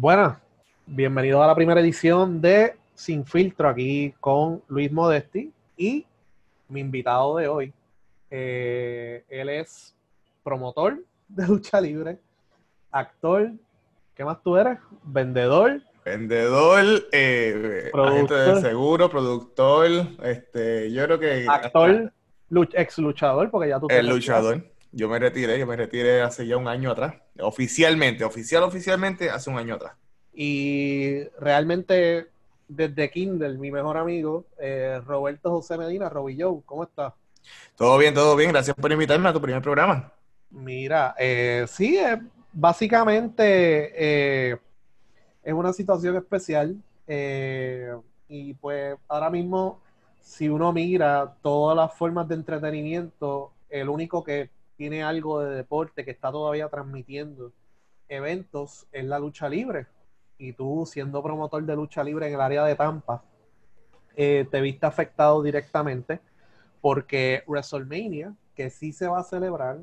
Buenas, bienvenidos a la primera edición de Sin Filtro aquí con Luis Modesti y mi invitado de hoy. Eh, él es promotor de lucha libre, actor, ¿qué más tú eres? Vendedor. Vendedor, eh, agente de seguro, productor, este, yo creo que... Actor, ex luchador, porque ya tú... El luchador. Yo me retiré, yo me retiré hace ya un año atrás. Oficialmente, oficial, oficialmente, hace un año atrás. Y realmente, desde Kindle, mi mejor amigo, eh, Roberto José Medina, Robillo, ¿cómo estás? Todo bien, todo bien. Gracias por invitarme a tu primer programa. Mira, eh, sí, eh, básicamente es una situación especial. y pues ahora mismo, si uno mira todas las formas de entretenimiento, el único que tiene algo de deporte que está todavía transmitiendo eventos es la lucha libre. Y tú, siendo promotor de lucha libre en el área de Tampa, eh, te viste afectado directamente porque WrestleMania, que sí se va a celebrar,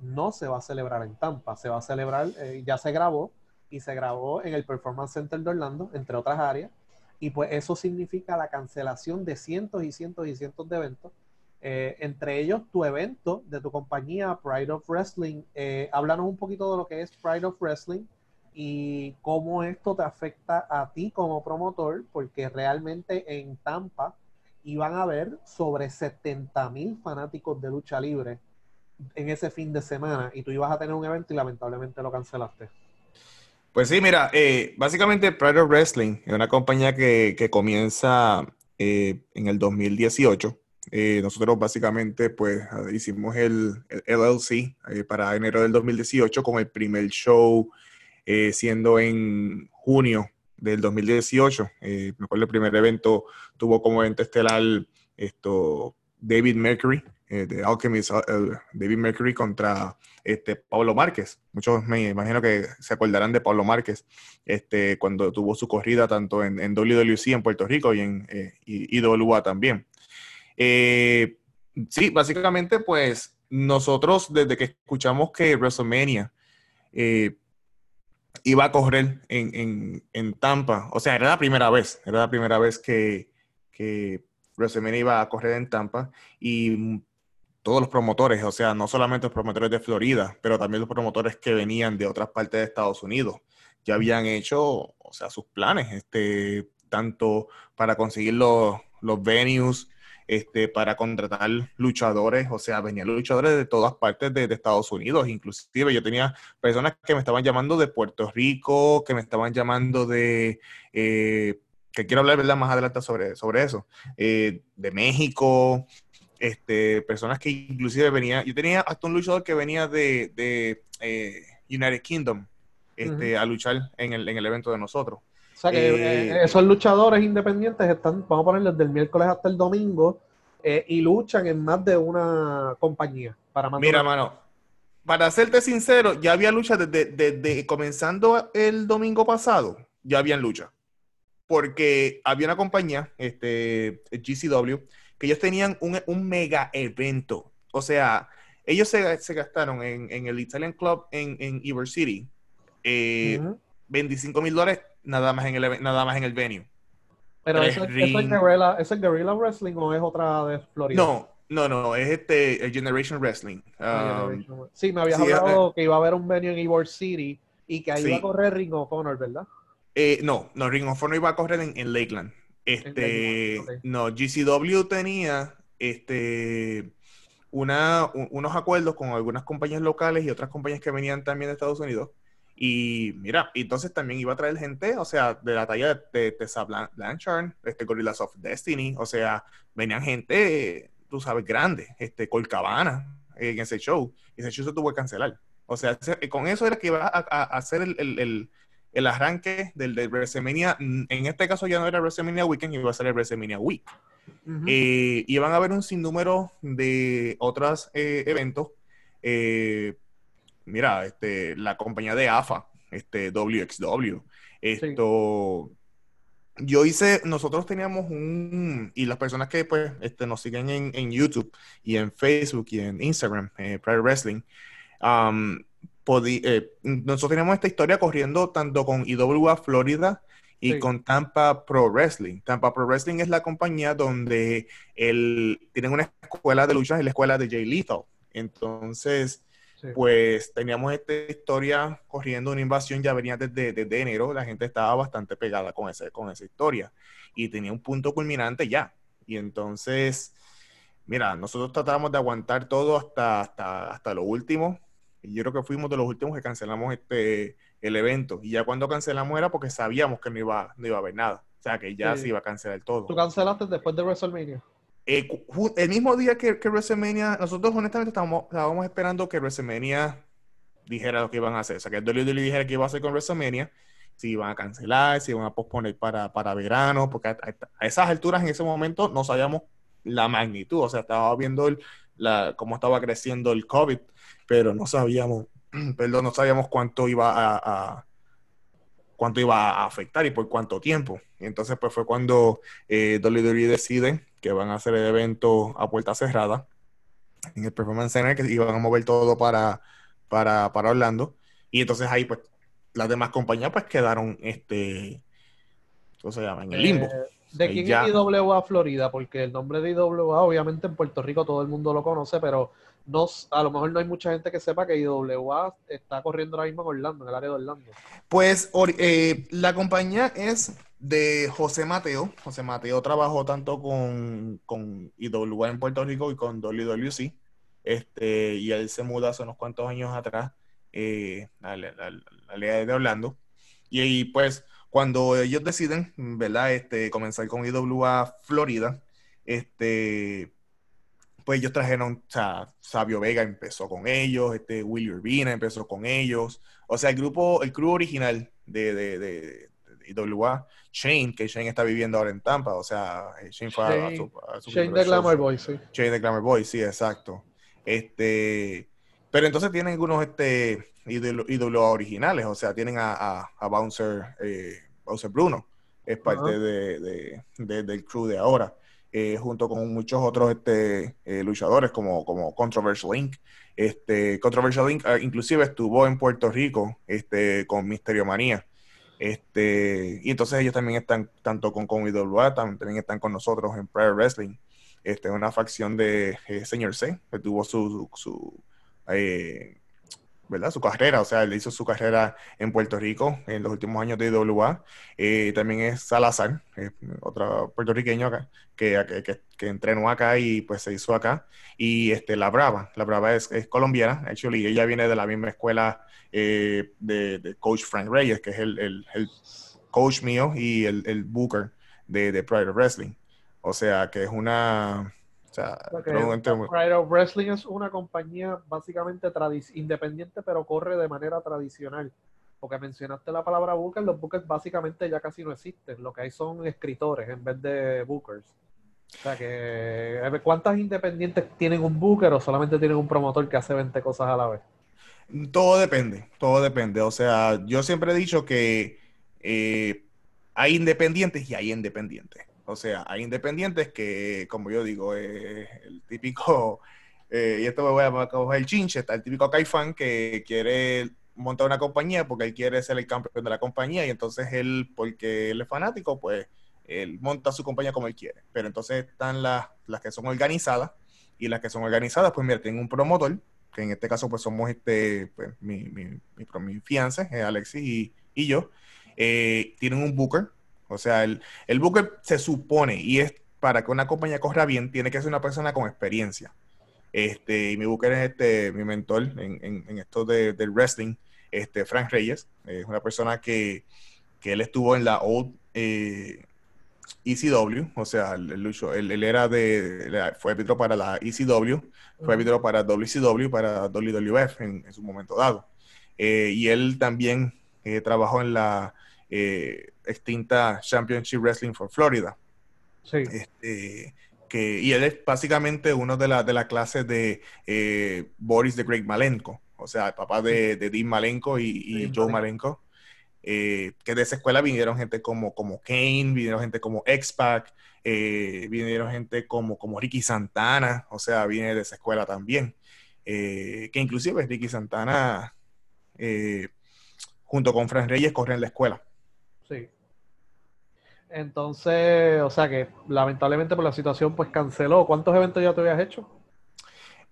no se va a celebrar en Tampa, se va a celebrar, eh, ya se grabó y se grabó en el Performance Center de Orlando, entre otras áreas, y pues eso significa la cancelación de cientos y cientos y cientos de eventos eh, entre ellos tu evento de tu compañía Pride of Wrestling. Eh, háblanos un poquito de lo que es Pride of Wrestling y cómo esto te afecta a ti como promotor, porque realmente en Tampa iban a haber sobre 70 mil fanáticos de lucha libre en ese fin de semana y tú ibas a tener un evento y lamentablemente lo cancelaste. Pues sí, mira, eh, básicamente Pride of Wrestling es una compañía que, comienza en el 2018 eh, nosotros básicamente pues hicimos el, LLC eh, para enero del 2018 con el primer show eh, siendo en junio del 2018. me acuerdo el primer evento tuvo como evento estelar esto David Mercury, de Alchemist, David Mercury contra este, Pablo Márquez. Muchos me imagino que se acordarán de Pablo Márquez este, cuando tuvo su corrida tanto en, en WWC en Puerto Rico y en IWA también. Eh, sí, básicamente, pues nosotros desde que escuchamos que WrestleMania eh, iba a correr en, Tampa, o sea, era la primera vez, era la primera vez que, que WrestleMania iba a correr en Tampa y todos los promotores, o sea, no solamente los promotores de Florida, pero también los promotores que venían de otras partes de Estados Unidos, ya habían hecho, o sea, sus planes, este, tanto para conseguir los, los venues, este, para contratar luchadores, o sea, venían luchadores de todas partes de, Estados Unidos, inclusive yo tenía personas que me estaban llamando de Puerto Rico, que me estaban llamando de, eh, que quiero hablar ¿verdad? más adelante sobre, sobre eso, eh, de México, este, personas que inclusive venían, yo tenía hasta un luchador que venía de, de eh, United Kingdom este, a luchar en el, en el evento de nosotros. O sea que eh, eh, esos luchadores independientes están, vamos a ponerles del miércoles hasta el domingo eh, y luchan en más de una compañía. Para Mira, mano, para serte sincero, ya había lucha desde, comenzando el domingo pasado, ya habían lucha. Porque había una compañía, este, GCW, que ellos tenían un, mega evento. O sea, ellos se, gastaron en, el Italian Club en, en City 25 mil dólares nada más en el, nada más en el venue. Pero eso, es guerrilla, ¿es el Guerrilla Wrestling o es otra de Florida? No, no, no, es este el Generation Wrestling. Ah, um, sí, me habías hablado eh, que iba a haber un venue en Ybor City y que ahí iba a correr Ring of Honor, ¿verdad? Eh, no, no, Ring of Honor iba a correr en, Lakeland. Este, no, GCW tenía este una, unos acuerdos con algunas compañías locales y otras compañías que venían también de Estados Unidos y mira, entonces también iba a traer gente, o sea, de la talla de Tessa Blanchard, este Gorillas of Destiny, o sea, venían gente, tú sabes, grande, este Colcabana en ese show, y ese show se tuvo que cancelar. O sea, con eso era que iba a, hacer el, arranque del, del, WrestleMania, en este caso ya no era WrestleMania Weekend, iba a ser el WrestleMania Week. y iban a haber un sinnúmero de otros eh, eventos, eh, mira, este, la compañía de AFA, este, WXW, esto, yo hice, nosotros teníamos un, y las personas que pues este, nos siguen en, YouTube y en Facebook y en Instagram, eh, Pride Wrestling, nosotros tenemos esta historia corriendo tanto con IWA Florida y con Tampa Pro Wrestling. Tampa Pro Wrestling es la compañía donde el, tienen una escuela de lucha, es la escuela de Jay Lethal. Entonces, pues teníamos esta historia corriendo, una invasión ya venía desde, desde, enero, la gente estaba bastante pegada con, ese, con esa historia y tenía un punto culminante ya. Y entonces, mira, nosotros tratamos de aguantar todo hasta, hasta, hasta lo último. Y yo creo que fuimos de los últimos que cancelamos este, el evento. Y ya cuando cancelamos era porque sabíamos que no iba, no iba a haber nada. O sea, que ya se iba a cancelar todo. ¿Tú cancelaste después de WrestleMania? Eh, el mismo día que, que, WrestleMania, nosotros honestamente estábamos, esperando que WrestleMania dijera lo que iban a hacer. O sea, que WWE dijera que iba a hacer con WrestleMania, si iban a cancelar, si iban a posponer para, para verano, porque a, esas alturas en ese momento no sabíamos la magnitud. O sea, estábamos viendo la, cómo estaba creciendo el COVID, pero no sabíamos, perdón, no sabíamos cuánto iba a, cuánto iba a afectar y por cuánto tiempo. Y entonces, pues fue cuando eh, WWE decide que van a hacer el evento a puerta cerrada en el Performance Center, que iban a mover todo para, para, para Orlando. Y entonces ahí, pues, las demás compañías, pues, quedaron, este, ¿cómo se llama? En el limbo. Eh, ¿De quién es IWA Florida? Porque el nombre de IWA, obviamente, en Puerto Rico todo el mundo lo conoce, pero no, a lo mejor no hay mucha gente que sepa que IWA está corriendo ahora mismo en Orlando, en el área de Orlando. Pues eh, la compañía es de José Mateo. José Mateo trabajó tanto con, con IWA en Puerto Rico y con WWC. Este, y él se muda hace unos cuantos años atrás eh, a, la, de Orlando. Y, y, pues cuando ellos deciden, ¿verdad? Este, comenzar con IWA Florida, este, pues ellos trajeron, o sea, Sabio Vega empezó con ellos, este, Willy Urbina empezó con ellos. O sea, el grupo, el crew original de, de, de, IWA, Shane, que Shane está viviendo ahora en Tampa, o sea, eh, Shane fue a, su, Shane de Glamour Boy, sí. Shane de Glamour Boy, sí, exacto. Este, pero entonces tienen algunos este, IWA originales, o sea, tienen a, a, Bouncer, eh, Bouncer Bruno, es parte de, del crew de ahora. Eh, junto con muchos otros este, eh, luchadores como, como Controversial Inc. Este, Controversial Inc. Ah, inclusive estuvo en Puerto Rico este, con Misterio Manía. Este, y entonces ellos también están, tanto con, con también están con nosotros en Prayer Wrestling. Este, una facción de eh, Señor C, que tuvo su, su, Su carrera, o sea, él hizo su carrera en Puerto Rico en los últimos años de IWA. Eh, también es Salazar, otro puertorriqueño acá, que, que, que, entrenó acá y pues se hizo acá. Y este, La Brava, La Brava es, colombiana, actually, ella viene de la misma escuela eh, de, coach Frank Reyes, que es el, el, coach mío y el, el booker de, de Pride Wrestling. O sea, que es una o sea, Wrestling es una compañía básicamente independiente, pero corre de manera tradicional. Porque mencionaste la palabra Booker, los Bookers básicamente ya casi no existen. Lo que hay son escritores en vez de Bookers. O sea que, eh, ¿cuántas independientes tienen un Booker o solamente tienen un promotor que hace 20 cosas a la vez? Todo depende, todo depende. O sea, yo siempre he dicho que eh, hay independientes y hay independientes. O sea, hay independientes que, como yo digo, eh, el típico, eh, y esto me voy a coger el chinche, está el típico Caifán que quiere montar una compañía porque él quiere ser el campeón de la compañía y entonces él, porque él es fanático, pues él monta su compañía como él quiere. Pero entonces están las, las que son organizadas y las que son organizadas, pues mira, tienen un promotor, que en este caso pues somos este, pues, mi, mi, mi, mi fiance, eh, Alexis y, y yo, tienen un booker o sea, el, el Booker se supone, y es para que una compañía corra bien, tiene que ser una persona con experiencia. Este, y mi Booker es este, mi mentor en, en, esto de, del wrestling, este, Frank Reyes. Es una persona que, que él estuvo en la old eh, ECW, o sea, el, el él, era de, fue árbitro para la ECW, fue árbitro para WCW, para WWF en, en su momento dado. Eh, y él también eh, trabajó en la eh, extinta Championship Wrestling for Florida. Sí. Este, que, y él es básicamente uno de la, de la clase de eh, Boris the Great Malenko, o sea, el papá de, de Dean Malenko y, Joe Malenko. Eh, que de esa escuela vinieron gente como, como Kane, vinieron gente como X-Pac, eh, vinieron gente como, como Ricky Santana, o sea, viene de esa escuela también. que inclusive Ricky Santana junto con Fran Reyes, corren la escuela. Sí. Entonces, o sea que lamentablemente por la situación, pues canceló. ¿Cuántos eventos ya te habías hecho?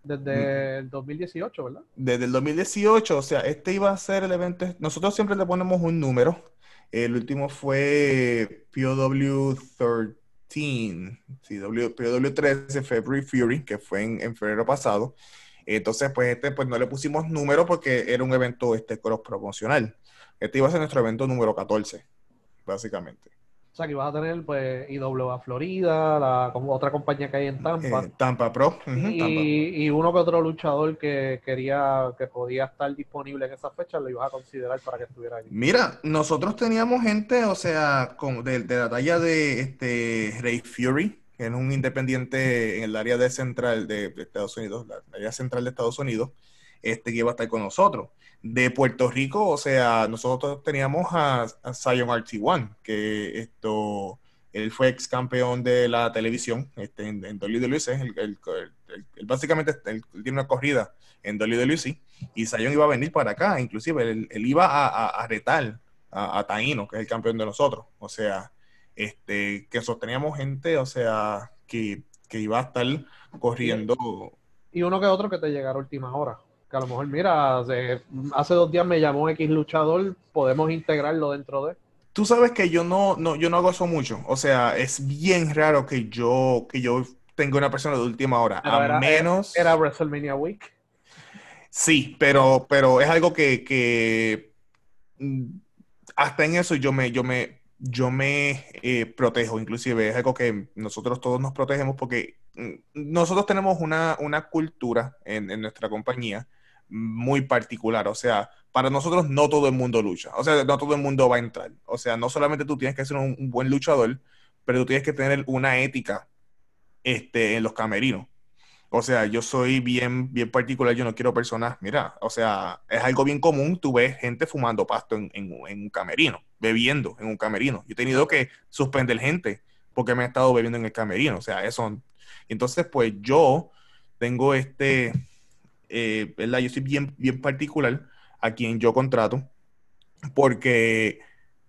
Desde mm. el 2018, ¿verdad? Desde el 2018, o sea, este iba a ser el evento. Nosotros siempre le ponemos un número. El último fue POW 13, sí, POW 13, February Fury, que fue en, febrero pasado. Entonces, pues este, pues no le pusimos número porque era un evento este cross promocional. Este iba a ser nuestro evento número 14, básicamente. Sea, que vas a tener pues IWA Florida, la otra compañía que hay en Tampa. Eh, Tampa Pro. y, uno que otro luchador que quería, que podía estar disponible en esa fecha, lo ibas a considerar para que estuviera ahí. Mira, nosotros teníamos gente, o sea, de, la talla de este Ray Fury, que es un independiente en el área de central de, Estados Unidos, la área central de Estados Unidos, este que iba a estar con nosotros de Puerto Rico, o sea, nosotros teníamos a, Zion RT1, que esto, él fue ex campeón de la televisión este, en, en WWE, el, básicamente él tiene una corrida en WWE, y Zion iba a venir para acá, inclusive él, iba a, retar a, Taino, que es el campeón de nosotros, o sea, este, que sosteníamos gente, o sea, que, que iba a estar corriendo. Y uno que otro que te llegara a última hora que a lo mejor, mira, hace, dos días me llamó X luchador, podemos integrarlo dentro de. Tú sabes que yo no, no, yo no hago eso mucho. O sea, es bien raro que yo, que yo tenga una persona de última hora. a menos. Era, WrestleMania Week. Sí, pero, pero es algo que, que mm, hasta en eso yo me, yo me, yo me eh, protejo, inclusive es algo que nosotros todos nos protegemos porque mm, nosotros tenemos una, una cultura en, en, nuestra compañía muy particular. O sea, para nosotros no todo el mundo lucha. O sea, no todo el mundo va a entrar. O sea, no solamente tú tienes que ser un, buen luchador, pero tú tienes que tener una ética este, en los camerinos. O sea, yo soy bien, bien particular, yo no quiero personas, mira, o sea, es algo bien común, tú ves gente fumando pasto en, en, un camerino, bebiendo en un camerino. Yo he tenido que suspender gente porque me he estado bebiendo en el camerino, o sea, eso. Entonces, pues yo tengo este, eh, ¿verdad? Yo soy bien, bien particular a quien yo contrato, porque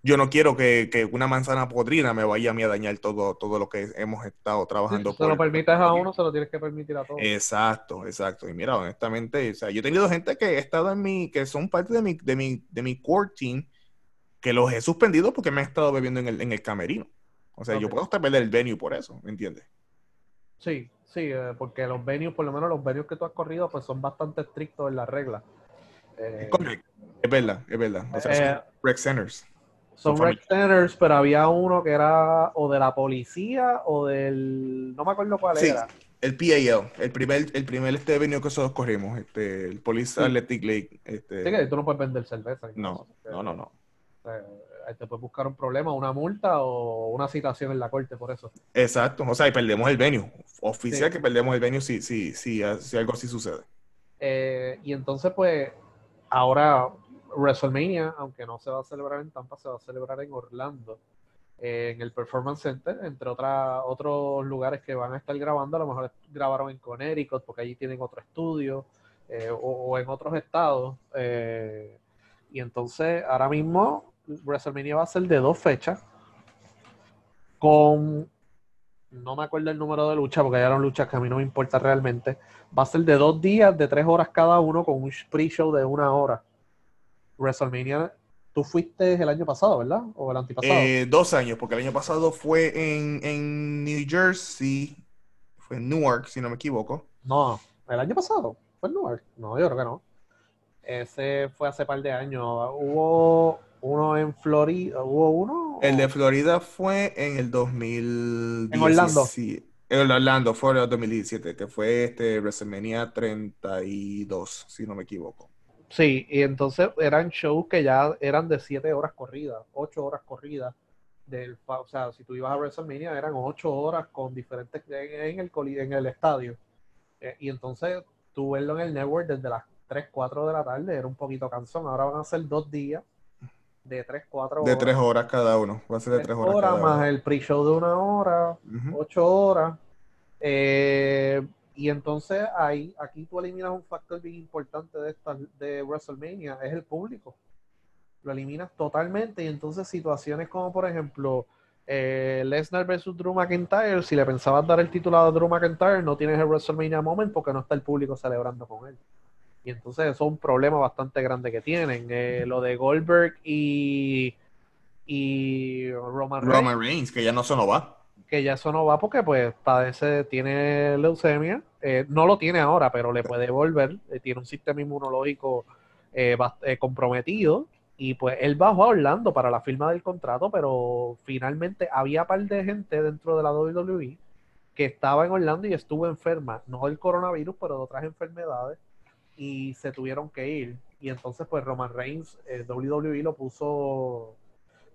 yo no quiero que, una manzana podrida me vaya a mí a dañar todo, todo lo que hemos estado trabajando. si se lo permites a uno, se lo tienes que permitir a todos. Exacto, exacto. Y mira, honestamente, o sea, yo he tenido gente que he estado en mi, que son parte de mi, de mi, de mi core team, que los he suspendido porque me he estado bebiendo en el, en el camerino. O sea, yo puedo hasta perder el venue por eso, ¿me entiendes? Sí, Sí, eh, porque los venues, por lo menos los venues que tú has corrido, pues son bastante estrictos en las reglas. Eh, es verdad, es verdad. O sea, son eh, rec centers. Son rec centers, pero había uno que era o de la policía o del. No me acuerdo cuál sí, era. El PAL, el primer, el primer este venue que nosotros corrimos, este, el Police Athletic League. Este... Sí, que tú no puedes vender cerveza. No, no, no, no te puede buscar un problema, una multa o una citación en la corte por eso. Exacto, o sea, y perdemos el venue. Oficial que perdemos el venue si, si, si, si algo así sucede. Eh, y entonces, pues, ahora WrestleMania, aunque no se va a celebrar en Tampa, se va a celebrar en Orlando, eh, en el Performance Center, entre otras otros lugares que van a estar grabando. A lo mejor grabaron en Connecticut, porque allí tienen otro estudio, eh, o, en otros estados. y entonces, ahora mismo, WrestleMania va a ser de dos fechas. Con. No me acuerdo el número de lucha, porque ya eran luchas que a mí no me importa realmente. Va a ser de dos días, de tres horas cada uno, con un pre-show de una hora. WrestleMania Tú fuiste el año pasado, ¿verdad? ¿O el antipasado? Eh, dos años, porque el año pasado fue en, en, New Jersey, fue en Newark, si no me equivoco. No, el año pasado fue en Newark. No, yo creo que no. Ese fue hace par de años. Hubo uno en Florida, ¿hubo uno? El de Florida fue en el 2017. En Orlando. En Orlando fue en el 2017, que fue este WrestleMania 32, si no me equivoco. Sí, y entonces eran shows que ya eran de 7 horas corridas, 8 horas corridas. Del, o sea, si tú ibas a WrestleMania eran 8 horas con diferentes en el, en el estadio. Eh, y entonces tú verlo en el network desde las 3, 4 de la tarde era un poquito cansón. Ahora van a ser dos días de 3, 4 horas. De 3 horas cada uno. Va a ser de 3 horas. más el pre-show de una hora, 8 horas. Eh, Y entonces ahí, aquí tú eliminas un factor bien importante de esta, de WrestleMania, es el público. Lo eliminas totalmente y entonces situaciones como por ejemplo eh, Lesnar versus Drew McIntyre, si le pensabas dar el título a Drew McIntyre, no tienes el WrestleMania Moment porque no está el público celebrando con él. Y entonces eso es un problema bastante grande que tienen. Eh, lo de Goldberg y, y Roman, Roman Reigns, que ya no se no va. Que ya eso no va porque pues padece, tiene leucemia. Eh, no lo tiene ahora, pero le puede volver. tiene un sistema inmunológico comprometido y pues él bajó a Orlando para la firma del contrato, pero finalmente había par de gente dentro de la WWE que estaba en Orlando y estuvo enferma, no del coronavirus, pero de otras enfermedades, y se tuvieron que ir. Y entonces, pues Roman Reigns, eh, WWE lo puso,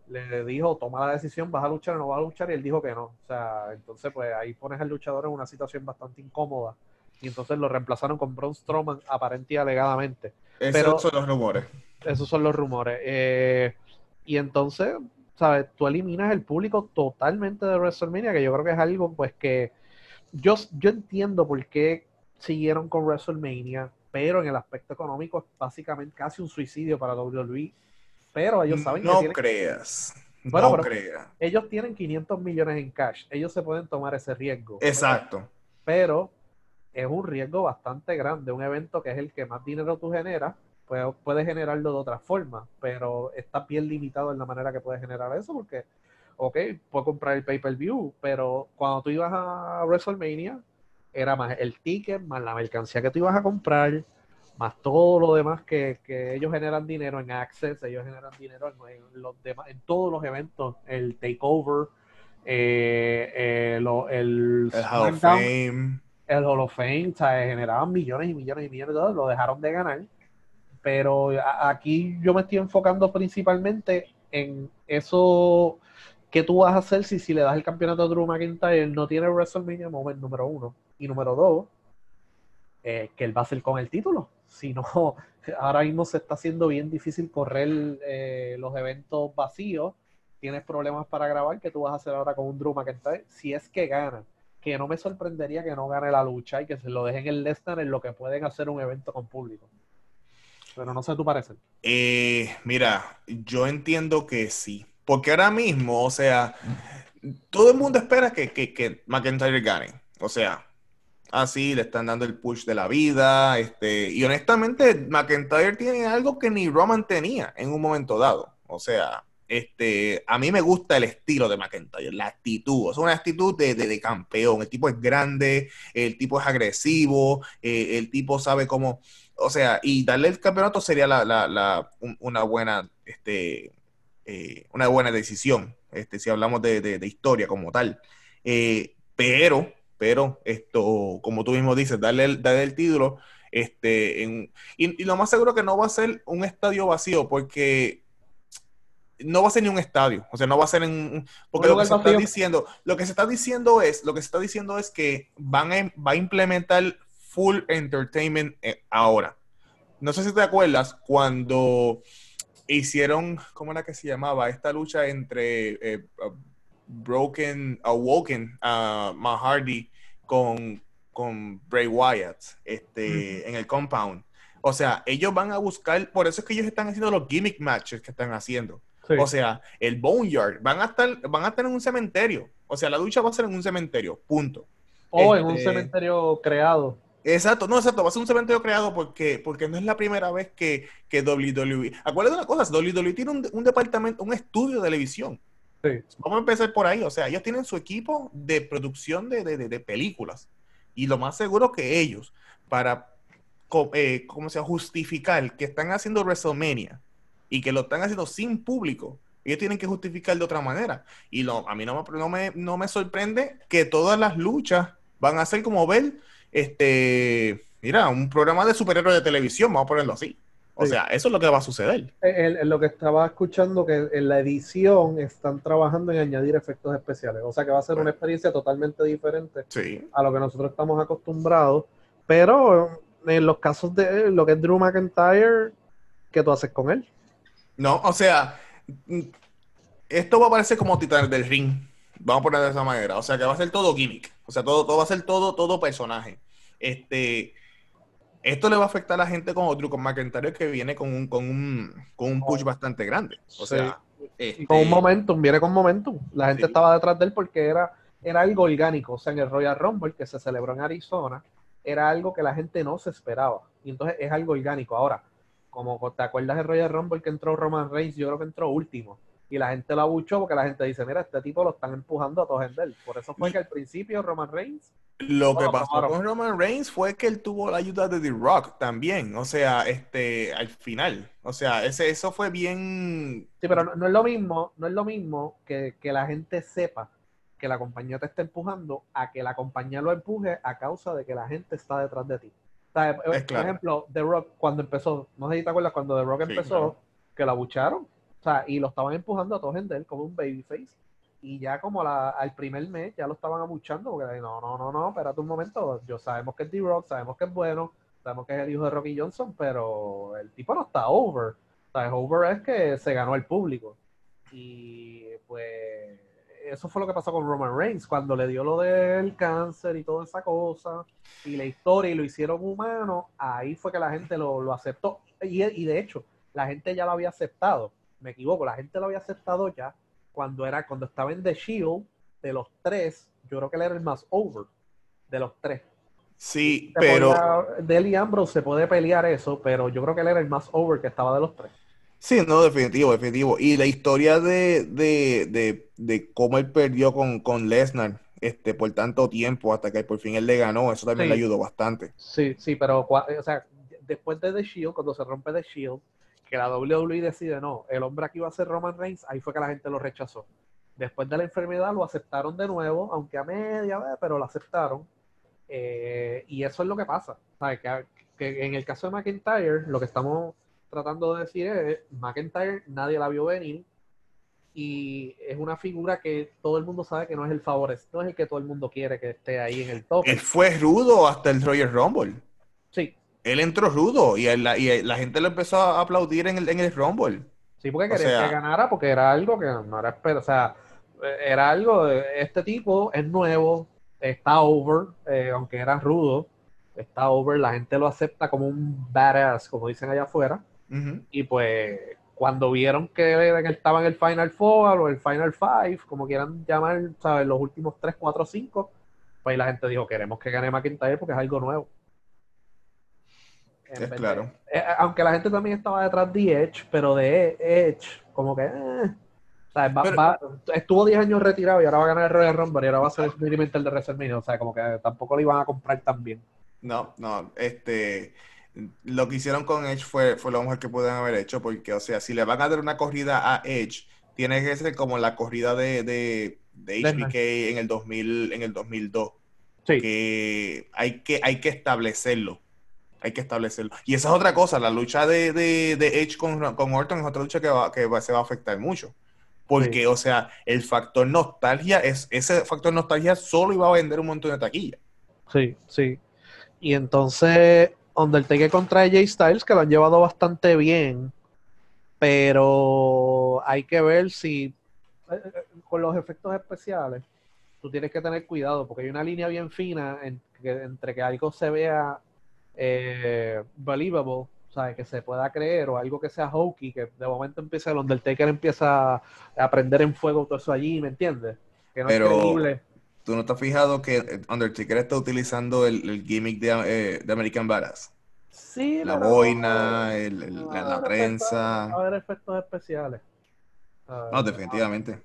le dijo, toma la decisión, vas a luchar o no vas a luchar, y él dijo que no. O sea, entonces, pues ahí pones al luchador en una situación bastante incómoda. Y entonces lo reemplazaron con Braun Strowman, aparente y alegadamente. Esos son los rumores. Esos son los rumores. Eh, y entonces, ¿sabes? Tú eliminas el público totalmente de WrestleMania, que yo creo que es algo, pues, que yo, yo entiendo por qué siguieron con WrestleMania, pero en el aspecto económico es básicamente casi un suicidio para WWE. Pero ellos saben que. No creas. no creas. Ellos tienen 500 millones en cash. Ellos se pueden tomar ese riesgo. Exacto. Pero es un riesgo bastante grande. Un evento que es el que más dinero tú generas pues, puedes generarlo de otra forma, pero está bien limitado en la manera que puedes generar eso porque, ok, puedo comprar el pay-per-view, pero cuando tú ibas a WrestleMania, era más el ticket, más la mercancía que tú ibas a comprar, más todo lo demás que, ellos generan dinero en Access, ellos generan dinero en, los demás, en todos los eventos, el Takeover, eh, eh, el, el Hall of Fame. El Hall of Fame, o sea, generaban millones y millones y millones de dólares, lo dejaron de ganar pero aquí yo me estoy enfocando principalmente en eso que tú vas a hacer si, si le das el campeonato a Drew McIntyre, no tiene WrestleMania Moment número uno. Y número dos, eh, que él va a hacer con el título. Si no, ahora mismo se está haciendo bien difícil correr eh, los eventos vacíos. Tienes problemas para grabar, que tú vas a hacer ahora con un Drew McIntyre? Si es que gana, que no me sorprendería que no gane la lucha y que se lo dejen en Lesnar en lo que pueden hacer un evento con público. Pero no sé tu parecer. Eh, mira, yo entiendo que sí. Porque ahora mismo, o sea, todo el mundo espera que, que, McIntyre gane. O sea, así le están dando el push de la vida. Este, y honestamente, McIntyre tiene algo que ni Roman tenía en un momento dado. O sea, este, a mí me gusta el estilo de McIntyre, la actitud, es una actitud de, de, campeón. El tipo es grande, el tipo es agresivo, eh, el tipo sabe cómo, o sea, y darle el campeonato sería la, una buena, este, eh, una buena decisión, este, si hablamos de, historia como tal. Eh, pero, pero, esto, como tú mismo dices, darle el, darle el título, este, en, y, lo más seguro que no va a ser un estadio vacío, porque no va a ser ni un estadio, o sea, no va a ser en porque lo que se está diciendo, lo que se está diciendo es, lo que se está diciendo es que van va a implementar full entertainment eh, ahora. No sé si te acuerdas cuando hicieron, ¿cómo era que se llamaba? Esta lucha entre eh, Broken, Awoken, uh, Matt Hardy con, con Bray Wyatt este, en el compound. O sea, ellos van a buscar, por eso es que ellos están haciendo los gimmick matches que están haciendo. O sea, el Boneyard, van a estar, van a estar en un cementerio. O sea, la lucha va a ser en un cementerio, punto. O en un este, cementerio creado. Exacto, no, exacto, va a ser un cementerio creado porque, porque no es la primera vez que, que WWE. Acuérdate de una cosa, WWE tiene un, departamento, un estudio de televisión. Vamos a empezar por ahí. O sea, ellos tienen su equipo de producción de, de, películas. Y lo más seguro que ellos, para eh, ¿cómo se justificar que están haciendo WrestleMania y que lo están haciendo sin público, ellos tienen que justificar de otra manera. Y lo, a mí no no, me, no me sorprende que todas las luchas van a ser como ver este, mira, un programa de superhéroes de televisión, vamos a ponerlo así. O sea, eso es lo que va a suceder. En, lo que estaba escuchando, que en la edición están trabajando en añadir efectos especiales. O sea, que va a ser una experiencia totalmente diferente a lo que nosotros estamos acostumbrados. Pero en los casos de lo que es Drew McIntyre, ¿qué tú haces con él? No, o sea, esto va a parecer como Titanes del Ring. Vamos a poner de esa manera. O sea, que va a ser todo gimmick. O sea, todo, todo va a ser todo, todo personaje. este, esto le va a afectar a la gente como Drew, con McIntyre que viene con un, con un, con un push bastante grande. O sea, este... con un momentum, viene con momentum. La gente estaba detrás de él porque era, era algo orgánico. O sea, en el Royal Rumble que se celebró en Arizona, era algo que la gente no se esperaba. Y entonces es algo orgánico. Ahora, como te acuerdas del Royal Rumble que entró Roman Reigns, yo creo que entró último y la gente lo abuchó porque la gente dice, mira, este tipo lo están empujando a todos él. Por eso fue que al principio Roman Reigns... Lo que pasó con Roman Reigns fue que él tuvo la ayuda de The Rock también, o sea, este, al final, o sea, ese, eso fue bien... Sí, pero no, es lo mismo, no es lo mismo que, la gente sepa que la compañía te está empujando a que la compañía lo empuje a causa de que la gente está detrás de ti. por ejemplo, The Rock cuando empezó, no sé si te acuerdas cuando The Rock empezó, que lo abucharon sea, y lo estaban empujando a todos en él como un babyface. Y ya como la, al primer mes ya lo estaban abuchando porque no, no, no, no, espérate un momento. Yo sabemos que es D-Rock, sabemos que es bueno, sabemos que es el hijo de Rocky Johnson, pero el tipo no está over. O over es que se ganó el público. Y pues eso fue lo que pasó con Roman Reigns, cuando le dio lo del cáncer y toda esa cosa, y la historia y lo hicieron humano, ahí fue que la gente lo, lo aceptó. Y, de hecho, la gente ya lo había aceptado me equivoco, la gente lo había aceptado ya cuando era, cuando estaba en The Shield, de los tres, yo creo que él era el más over de los tres. Sí, pero. Deli Ambrose se puede pelear eso, pero yo creo que él era el más over que estaba de los tres. Sí, no, definitivo, definitivo. Y la historia de, de, cómo él perdió con, con Lesnar este, por tanto tiempo hasta que por fin él le ganó, eso también le ayudó bastante. Sí, sí, pero o sea, después de The Shield, cuando se rompe The Shield, que la WWE decide, no, el hombre aquí va a ser Roman Reigns, ahí fue que la gente lo rechazó. Después de la enfermedad lo aceptaron de nuevo, aunque a media vez, pero lo aceptaron. Eh, y eso es lo que pasa. Que, en el caso de McIntyre, lo que estamos tratando de decir es, McIntyre nadie la vio venir y es una figura que todo el mundo sabe que no es el favorecido, no es el que todo el mundo quiere que esté ahí en el top. Él fue rudo hasta el Royal Rumble. Él entró rudo y, la, y la gente lo empezó a aplaudir en el, en el Rumble. Sí, porque quería que ganara porque era algo que no era o sea, era algo de este tipo es nuevo, está over, eh, aunque era rudo, está over, la gente lo acepta como un badass, como dicen allá afuera. Y pues cuando vieron que él estaba en el Final Four o el Final Five, como quieran llamar, ¿sabes? Los últimos 3, 4, 5, pues la gente dijo, queremos que gane McIntyre porque es algo nuevo claro. Eh, aunque la gente también estaba detrás de Edge, pero de Edge, como que. Eh, estuvo 10 años retirado y ahora va a ganar el Royal Rumble y ahora va a ser el el de WrestleMania. O sea, como que tampoco lo iban a comprar tan bien. No, no, este. Lo que hicieron con Edge fue, fue lo mejor que pudieron haber hecho, porque, o sea, si le van a dar una corrida a Edge, tiene que ser como la corrida de, de, de HBK en el 2000, en el 2002. Sí. Que hay que, hay que establecerlo hay que establecerlo. Y esa es otra cosa, la lucha de, de, Edge con, Orton es otra lucha que, va, que se va a afectar mucho. Porque, o sea, el factor nostalgia, es, ese factor nostalgia solo iba a vender un montón de taquilla. Sí, sí. Y entonces, Undertaker contra Jay Styles, que lo han llevado bastante bien, pero hay que ver si eh, eh, con los efectos especiales, tú tienes que tener cuidado, porque hay una línea bien fina entre que algo se vea eh, believable, ¿sabes? que se pueda creer, o algo que sea hokey, que de momento empieza el Undertaker empieza a aprender en fuego todo eso allí, ¿me entiendes? Que no Pero... es creíble. ¿Tú no te has fijado que Undertaker está utilizando el, gimmick de, eh, de, American Badass? Sí, la boina, la, prensa. Va a haber efectos especiales. no, definitivamente.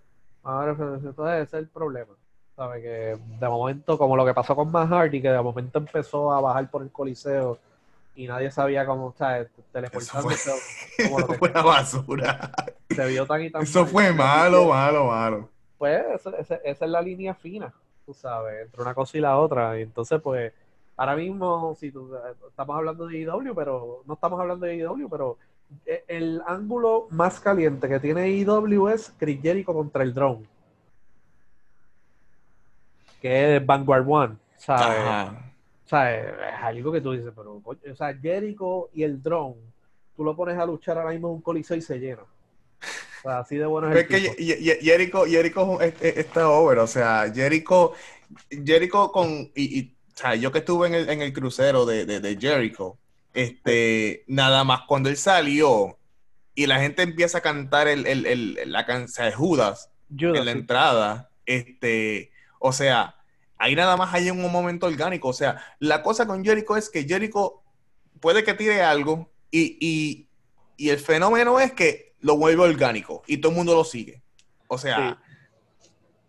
Va a haber entonces ese es el problema. ¿Sabe? Que de momento, como lo que pasó con Matt Hardy, que de momento empezó a bajar por el coliseo y nadie sabía cómo, ¿sabes? Teleportándose. Eso fue, fue una basura. Se vio tan y tan Eso fue malo, malo, malo. Pues esa, es la línea fina, tú sabes, entre una cosa y la otra. Y entonces, pues, ahora mismo, si tú, estamos hablando de IW, pero no estamos hablando de IW, pero e, el ángulo más caliente que tiene IW es Chris Jericho contra el drone que es Vanguard One, ¿sabes? ¿Sabes? Es algo que tú dices, pero, o sea, Jericho y el drone, tú lo pones a luchar ahora mismo en un coliseo y se llena. O sea, así de bueno es, es que Jericho, Jericho está over, o sea, Jericho, Jericho con, y, y sea, yo que estuve en el, en el crucero de, de, Jericho, este, nada más cuando él salió y la gente empieza a cantar el, el, el la canción de Judas, en la entrada, este, o sea, ahí nada más hay un momento orgánico. O sea, la cosa con Jericho es que Jericho puede que tire algo y, y, y el fenómeno es que lo vuelve orgánico y todo el mundo lo sigue. O sea,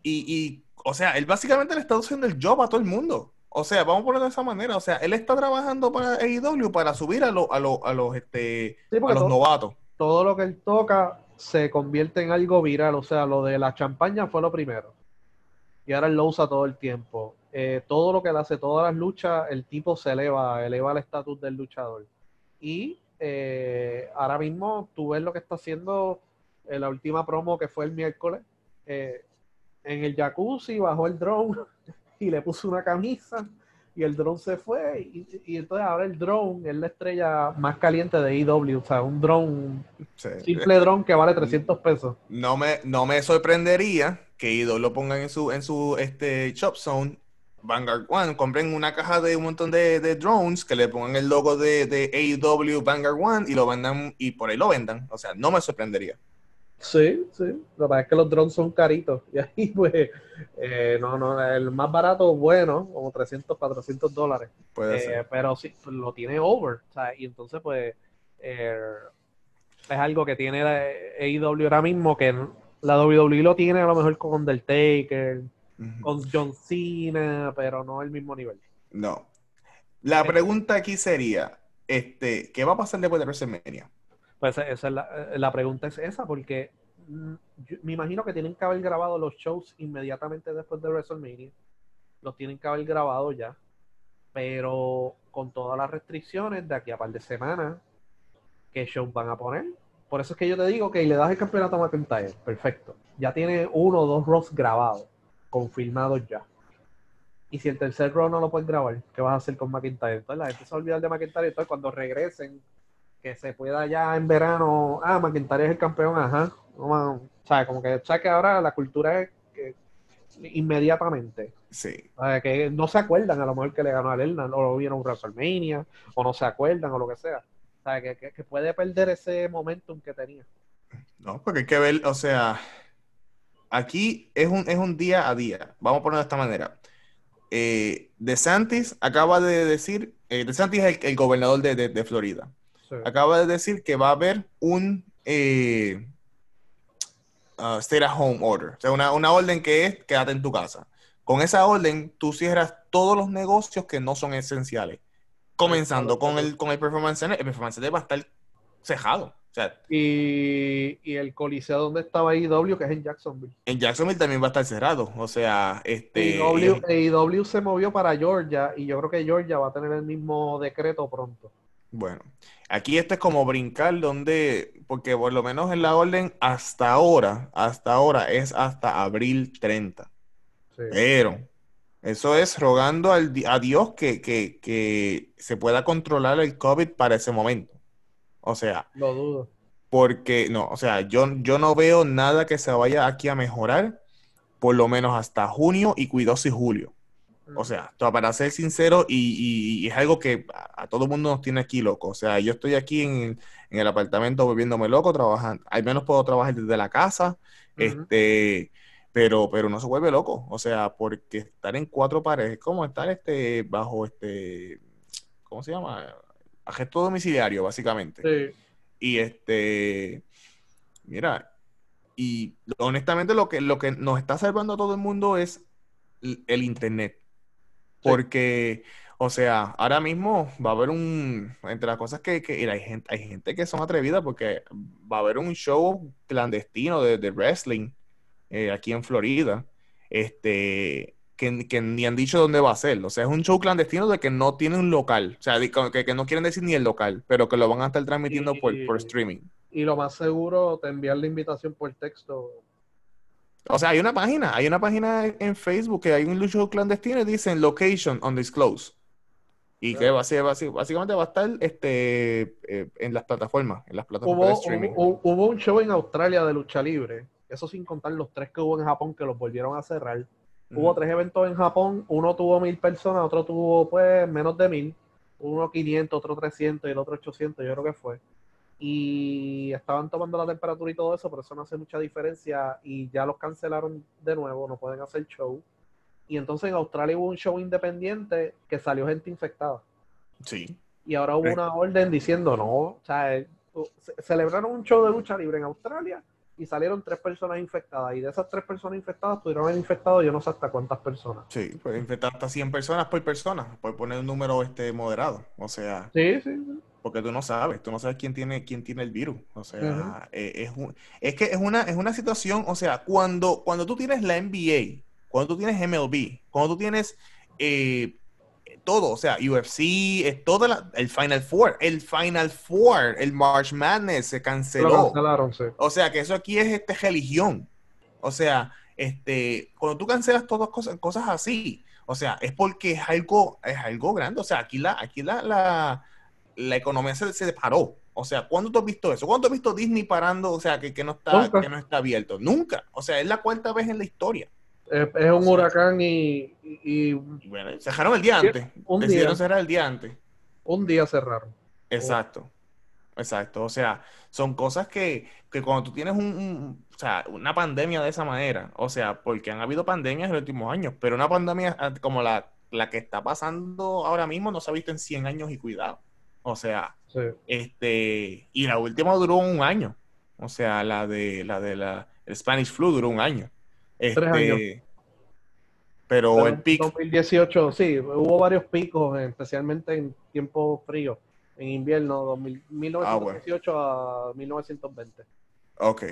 y, y, o sea, él básicamente le está haciendo el job a todo el mundo. O sea, vamos a ponerlo de esa manera. O sea, él está trabajando para AEW para subir a, a, a los, este, a los novatos. Todo lo que él toca se convierte en algo viral. O sea, lo de la champaña fue lo primero. Y ahora él lo usa todo el tiempo. Eh, todo lo que él hace, todas las luchas, el tipo se eleva, eleva el estatus del luchador. Y eh, ahora mismo tú ves lo que está haciendo en la última promo que fue el miércoles. Eh, en el jacuzzi bajó el drone y le puso una camisa y el drone se fue y, entonces ahora el drone es la estrella más caliente de EW, o sea, un drone, simple drone que vale 300 pesos. No me, no me sorprendería que EW lo pongan en su, en su este, shop zone Vanguard One, compren una caja de un montón de, drones que le pongan el logo de, de AEW Vanguard One y lo vendan y por ahí lo vendan. O sea, no me sorprendería. Sí, sí. Lo que pasa es que los drones son caritos. Y ahí, pues, eh, no, no, el más barato, bueno, como 300, 400 dólares. Puede eh, ser. Pero sí, lo tiene over. O sea, y entonces, pues, eh, es algo que tiene AEW ahora mismo, que la WWE lo tiene a lo mejor con Undertaker, con John Cena, pero no el mismo nivel. No. La pregunta aquí sería, este, ¿qué va a pasar después de WrestleMania? Pues esa es la, la pregunta es esa, porque mm, me imagino que tienen que haber grabado los shows inmediatamente después de WrestleMania. Los tienen que haber grabado ya. Pero con todas las restricciones de aquí a par de semanas, ¿qué shows van a poner? Por eso es que yo te digo que le das el campeonato a McIntyre. Perfecto. Ya tiene uno o dos Ross grabados, confirmados ya. Y si el tercer Raw no lo puedes grabar, ¿qué vas a hacer con McIntyre? Entonces la gente se va a olvidar de McIntyre. Entonces cuando regresen que se pueda ya en verano, ah, McIntyre es el campeón, ajá. o sea, como que, o que ahora la cultura es que inmediatamente. Sí. que no se acuerdan a lo mejor que le ganó a Lerna, o lo vieron en WrestleMania, o no se acuerdan, o lo que sea. O sea, que, que, puede perder ese momentum que tenía. No, porque hay que ver, o sea, aquí es un, es un día a día. Vamos a ponerlo de esta manera. Eh, DeSantis acaba de decir, eh, DeSantis es el, gobernador de, de Florida acaba de decir que va a haber un eh, uh, stay at home order, o sea, una, orden que es quédate en tu casa. Con esa orden, tú cierras todos los negocios que no son esenciales. Comenzando con el, con el Performance Center, el Performance Center va a estar cejado. y, el coliseo donde estaba IW, que es en Jacksonville. En Jacksonville también va a estar cerrado. O sea, este. IW se movió para Georgia y yo creo que Georgia va a tener el mismo decreto pronto. Bueno, aquí este es como brincar donde, porque por lo menos en la orden hasta ahora, hasta ahora es hasta abril 30. Pero eso es rogando al, a Dios que, que, se pueda controlar el COVID para ese momento. O sea, lo dudo. Porque no, o sea, yo, yo no veo nada que se vaya aquí a mejorar, por lo menos hasta junio y cuidados y julio. O sea, para ser sincero, y, es algo que a, todo el mundo nos tiene aquí loco. O sea, yo estoy aquí en, el apartamento volviéndome loco, trabajando. Al menos puedo trabajar desde la casa, este, pero, pero no se vuelve loco. O sea, porque estar en cuatro paredes es como estar este, bajo este, ¿cómo se llama? Agesto domiciliario, básicamente. Sí. Y este, mira, y honestamente lo que, lo que nos está salvando a todo el mundo es el internet. Porque, o sea, ahora mismo va a haber un, entre las cosas que, que hay, gente, hay gente que son atrevidas porque va a haber un show clandestino de, de wrestling eh, aquí en Florida, este, que, que, ni han dicho dónde va a ser. O sea, es un show clandestino de que no tiene un local, o sea, que, que no quieren decir ni el local, pero que lo van a estar transmitiendo por, por streaming. Y lo más seguro, te envían la invitación por texto o sea, hay una página, hay una página en Facebook que hay un lucho clandestino y dicen location undisclosed. Y que básicamente va a estar este, eh, en las plataformas, en las plataformas de streaming. Hubo, un show en Australia de lucha libre, eso sin contar los tres que hubo en Japón que los volvieron a cerrar. Hubo tres eventos en Japón, uno tuvo mil personas, otro tuvo pues menos de mil, uno 500, otro 300 y el otro 800, yo creo que fue. Y estaban tomando la temperatura y todo eso, pero eso no hace mucha diferencia y ya los cancelaron de nuevo, no pueden hacer show. Y entonces en Australia hubo un show independiente que salió gente infectada. Sí. Y ahora hubo Eh. una orden diciendo no, o sea, eh, ce- celebraron un show de lucha libre en Australia y salieron tres personas infectadas. Y de esas tres personas infectadas pudieron haber infectado yo no sé hasta cuántas personas. Sí, puede infectar hasta 100 personas por persona, por poner un número este moderado. O sea, Sí, sí, sí. porque tú no sabes, tú no sabes quién tiene, quién tiene el virus. O sea, eh, es, un- es que es una, es una situación, o sea, cuando, cuando tú tienes la NBA, cuando tú tienes MLB, cuando tú tienes eh, todo, o sea, UFC, es toda la- el Final Four, el Final Four, el March Madness se canceló. cancelaron, sí. O sea, que eso aquí es este religión. O sea, este, cuando tú cancelas todas cosas, cosas así, o sea, es porque es algo, es algo grande. O sea, aquí la, aquí la, la, la economía se, se paró. O sea, ¿cuándo tú has visto eso? ¿Cuándo has visto Disney parando? O sea, que, que no está, Nunca. que no está abierto. Nunca. O sea, es la cuarta vez en la historia. Es, es un huracán y, y- y bueno, cerraron el día antes. un Decidieron día. cerrar el día antes. un día cerraron. Exacto, exacto. O sea, son cosas que, que cuando tú tienes un, un- o sea, una pandemia de esa manera, o sea, porque han habido pandemias en los últimos años, pero una pandemia ah, como la, la que está pasando ahora mismo no se ha visto en 100 años y cuidado. O sea, Sí. este, y la última duró un año. O sea, la de la de la el Spanish flu duró un año. Este, años. Pero Pero el en pico, 2018, sí, hubo varios picos, especialmente en tiempo frío, en invierno, 2000 1918 a 1920. Ok,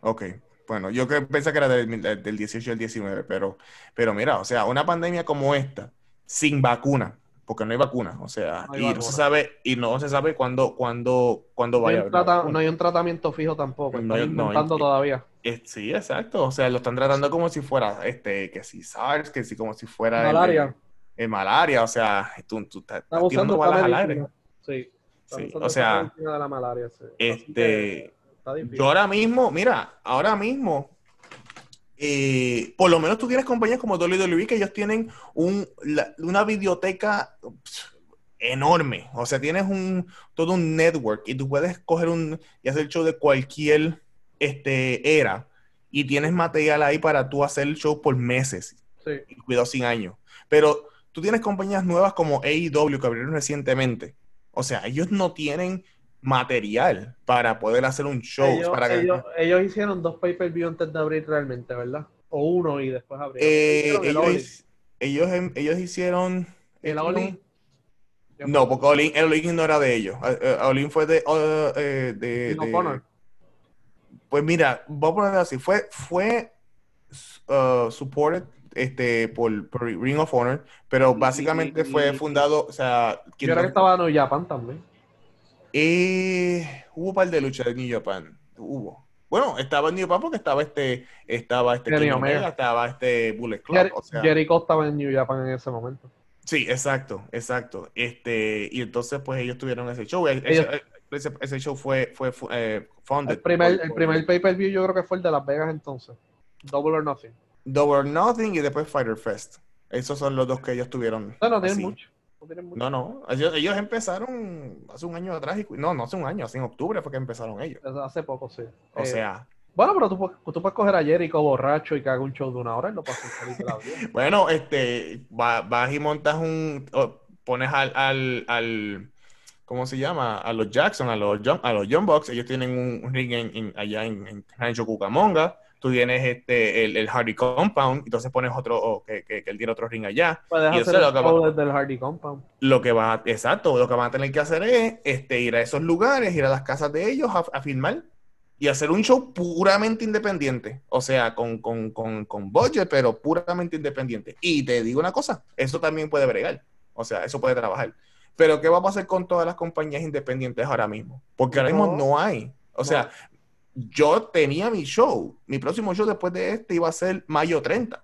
ok. Bueno, yo que pensé que era del, del 18 al 19, pero, pero mira, o sea, una pandemia como esta, sin vacuna, porque no hay vacuna, o sea, No hay y no se sabe, y no se sabe cuándo, cuándo, cuándo No hay, vaya trata- vacuna. no hay un tratamiento fijo tampoco, No están hay- no hay- inventando todavía. Eh, sí, exacto, o sea, lo están tratando como si fuera, este, que si SARS, que si como si fuera Malaria. el, el malaria, o sea, tú, tú estás, estás tirando balas al aire. Sí. Sí, o sea, de la malaria, sí. Este. Yo ahora mismo, mira, ahora mismo, eh, por lo menos tú tienes compañías como WWE que ellos tienen un, la- una biblioteca enorme. O sea, tienes un todo un network y tú puedes coger un y hacer show de cualquier este, era y tienes material ahí para tú hacer el show por meses Sí. y cuidado sin años. Pero tú tienes compañías nuevas como AEW que abrieron recientemente. O sea, ellos no tienen material para poder hacer un show. ellos, para que- ellos- ellos hicieron dos pay-per-view antes de abrir realmente, ¿verdad? O uno y después abrieron. Eh, ellos, ellos, ellos hicieron... El All-In. No, porque All-In- el All-In no era de ellos. Eh, eh, All-In fue de... eh, eh, de. Pues mira, voy a ponerlo así. Fue, fue uh, supported este, por, por Ring of Honor, pero básicamente y- fue fundado, o sea... Yo no- que estaba New Japan también. Eh, hubo un par de luchas de New Japan. Hubo. Bueno, estaba en New Japan porque estaba este, estaba este Kenny Omega. Omega, estaba este Bullet Club. Jer- o sea, Jericho estaba en New Japan en ese momento. sí, exacto, exacto. Este, y entonces pues ellos tuvieron ese show. Ese, Ellos- ese- ese show fue, fue, fue eh, funded El primer, por- el primer pay-per-view yo creo que fue el de Las Vegas entonces. Double or Nothing. Double or Nothing y después Fighter Fest. Esos son los dos que ellos tuvieron. No, no tienen así. mucho. No. No. Ellos, ellos empezaron hace un año atrás. Y, no, no hace un año, hace en octubre fue que empezaron ellos. Hace poco, sí. O Eh, sea, Bueno, pero tú, puedes- tú puedes coger a Jericho borracho y que haga un show de una hora y lo pasas feliz de la vida. Bueno, este, va- vas y montas un, pones al, al, al, ¿cómo se llama? A los Jackson, a los John, a los John Box, ellos tienen un, un ring en, en- allá en, en Rancho Cucamonga, tú tienes este, el, el Hardy Compound, entonces pones otro, o que, que, que él tiene otro ring allá. Puedes Y hacer eso es el lo que va- desde el Hardy Compound. Lo que va, exacto, lo que van a tener que hacer es este, ir a esos lugares, ir a las casas de ellos a, a filmar y hacer un show puramente independiente. O sea, con, con, con, con budget, pero puramente independiente. Y te digo una cosa, eso también puede bregar. O sea, eso puede trabajar. Pero ¿qué va a pasar con todas las compañías independientes ahora mismo? Porque ahora mismo No. no hay. O No. sea, yo tenía mi show. Mi próximo show después de este iba a ser mayo 30.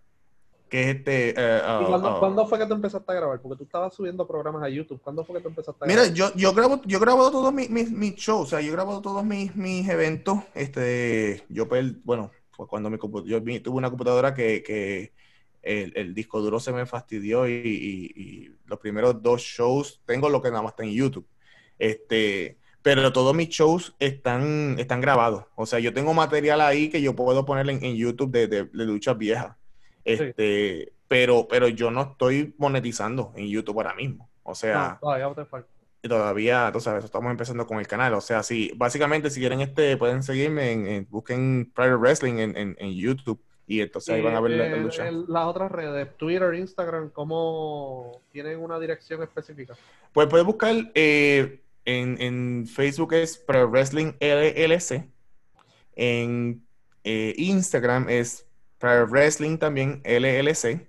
Que es este... eh, ¿Y ah, cuándo, ah, cuándo fue que tú empezaste a grabar? Porque tú estabas subiendo programas a YouTube. ¿Cuándo fue que tú empezaste a Mira, grabar? yo, yo grabo, yo grabo todos mis, mis, mis shows, o sea, yo grabo todos mis, mis eventos. Este, yo, per- bueno, fue cuando mi yo tuve una computadora que, que el, disco duro se me fastidió y, los primeros dos shows tengo lo que nada más está en YouTube. Este, pero todos mis shows están, están grabados. O sea, yo tengo material ahí que yo puedo poner en, YouTube de, de, luchas viejas. Este, pero, pero yo no estoy monetizando en YouTube ahora mismo. O sea, todavía te falta. Todavía, tú sabes, estamos empezando con el canal. O sea, sí, básicamente si quieren este, pueden seguirme en, busquen Private Wrestling en, en, YouTube y entonces ahí van a ver la, lucha. las otras redes, Twitter, Instagram, ¿cómo tienen una dirección específica? Pues puedes buscar eh, en, Facebook es Pro Wrestling LLC. En eh, Instagram es Pro Wrestling también LLC.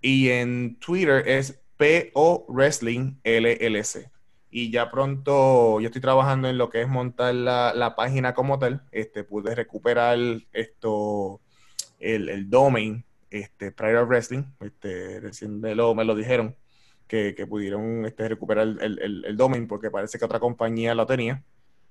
Y en Twitter es PO Wrestling LLC. Y ya pronto yo estoy trabajando en lo que es montar la, página como tal. Este, pude recuperar esto, el, el domain, este, Prior Wrestling. Este, recién me lo, me lo dijeron que, pudieron este, recuperar el, el, domain porque parece que otra compañía lo tenía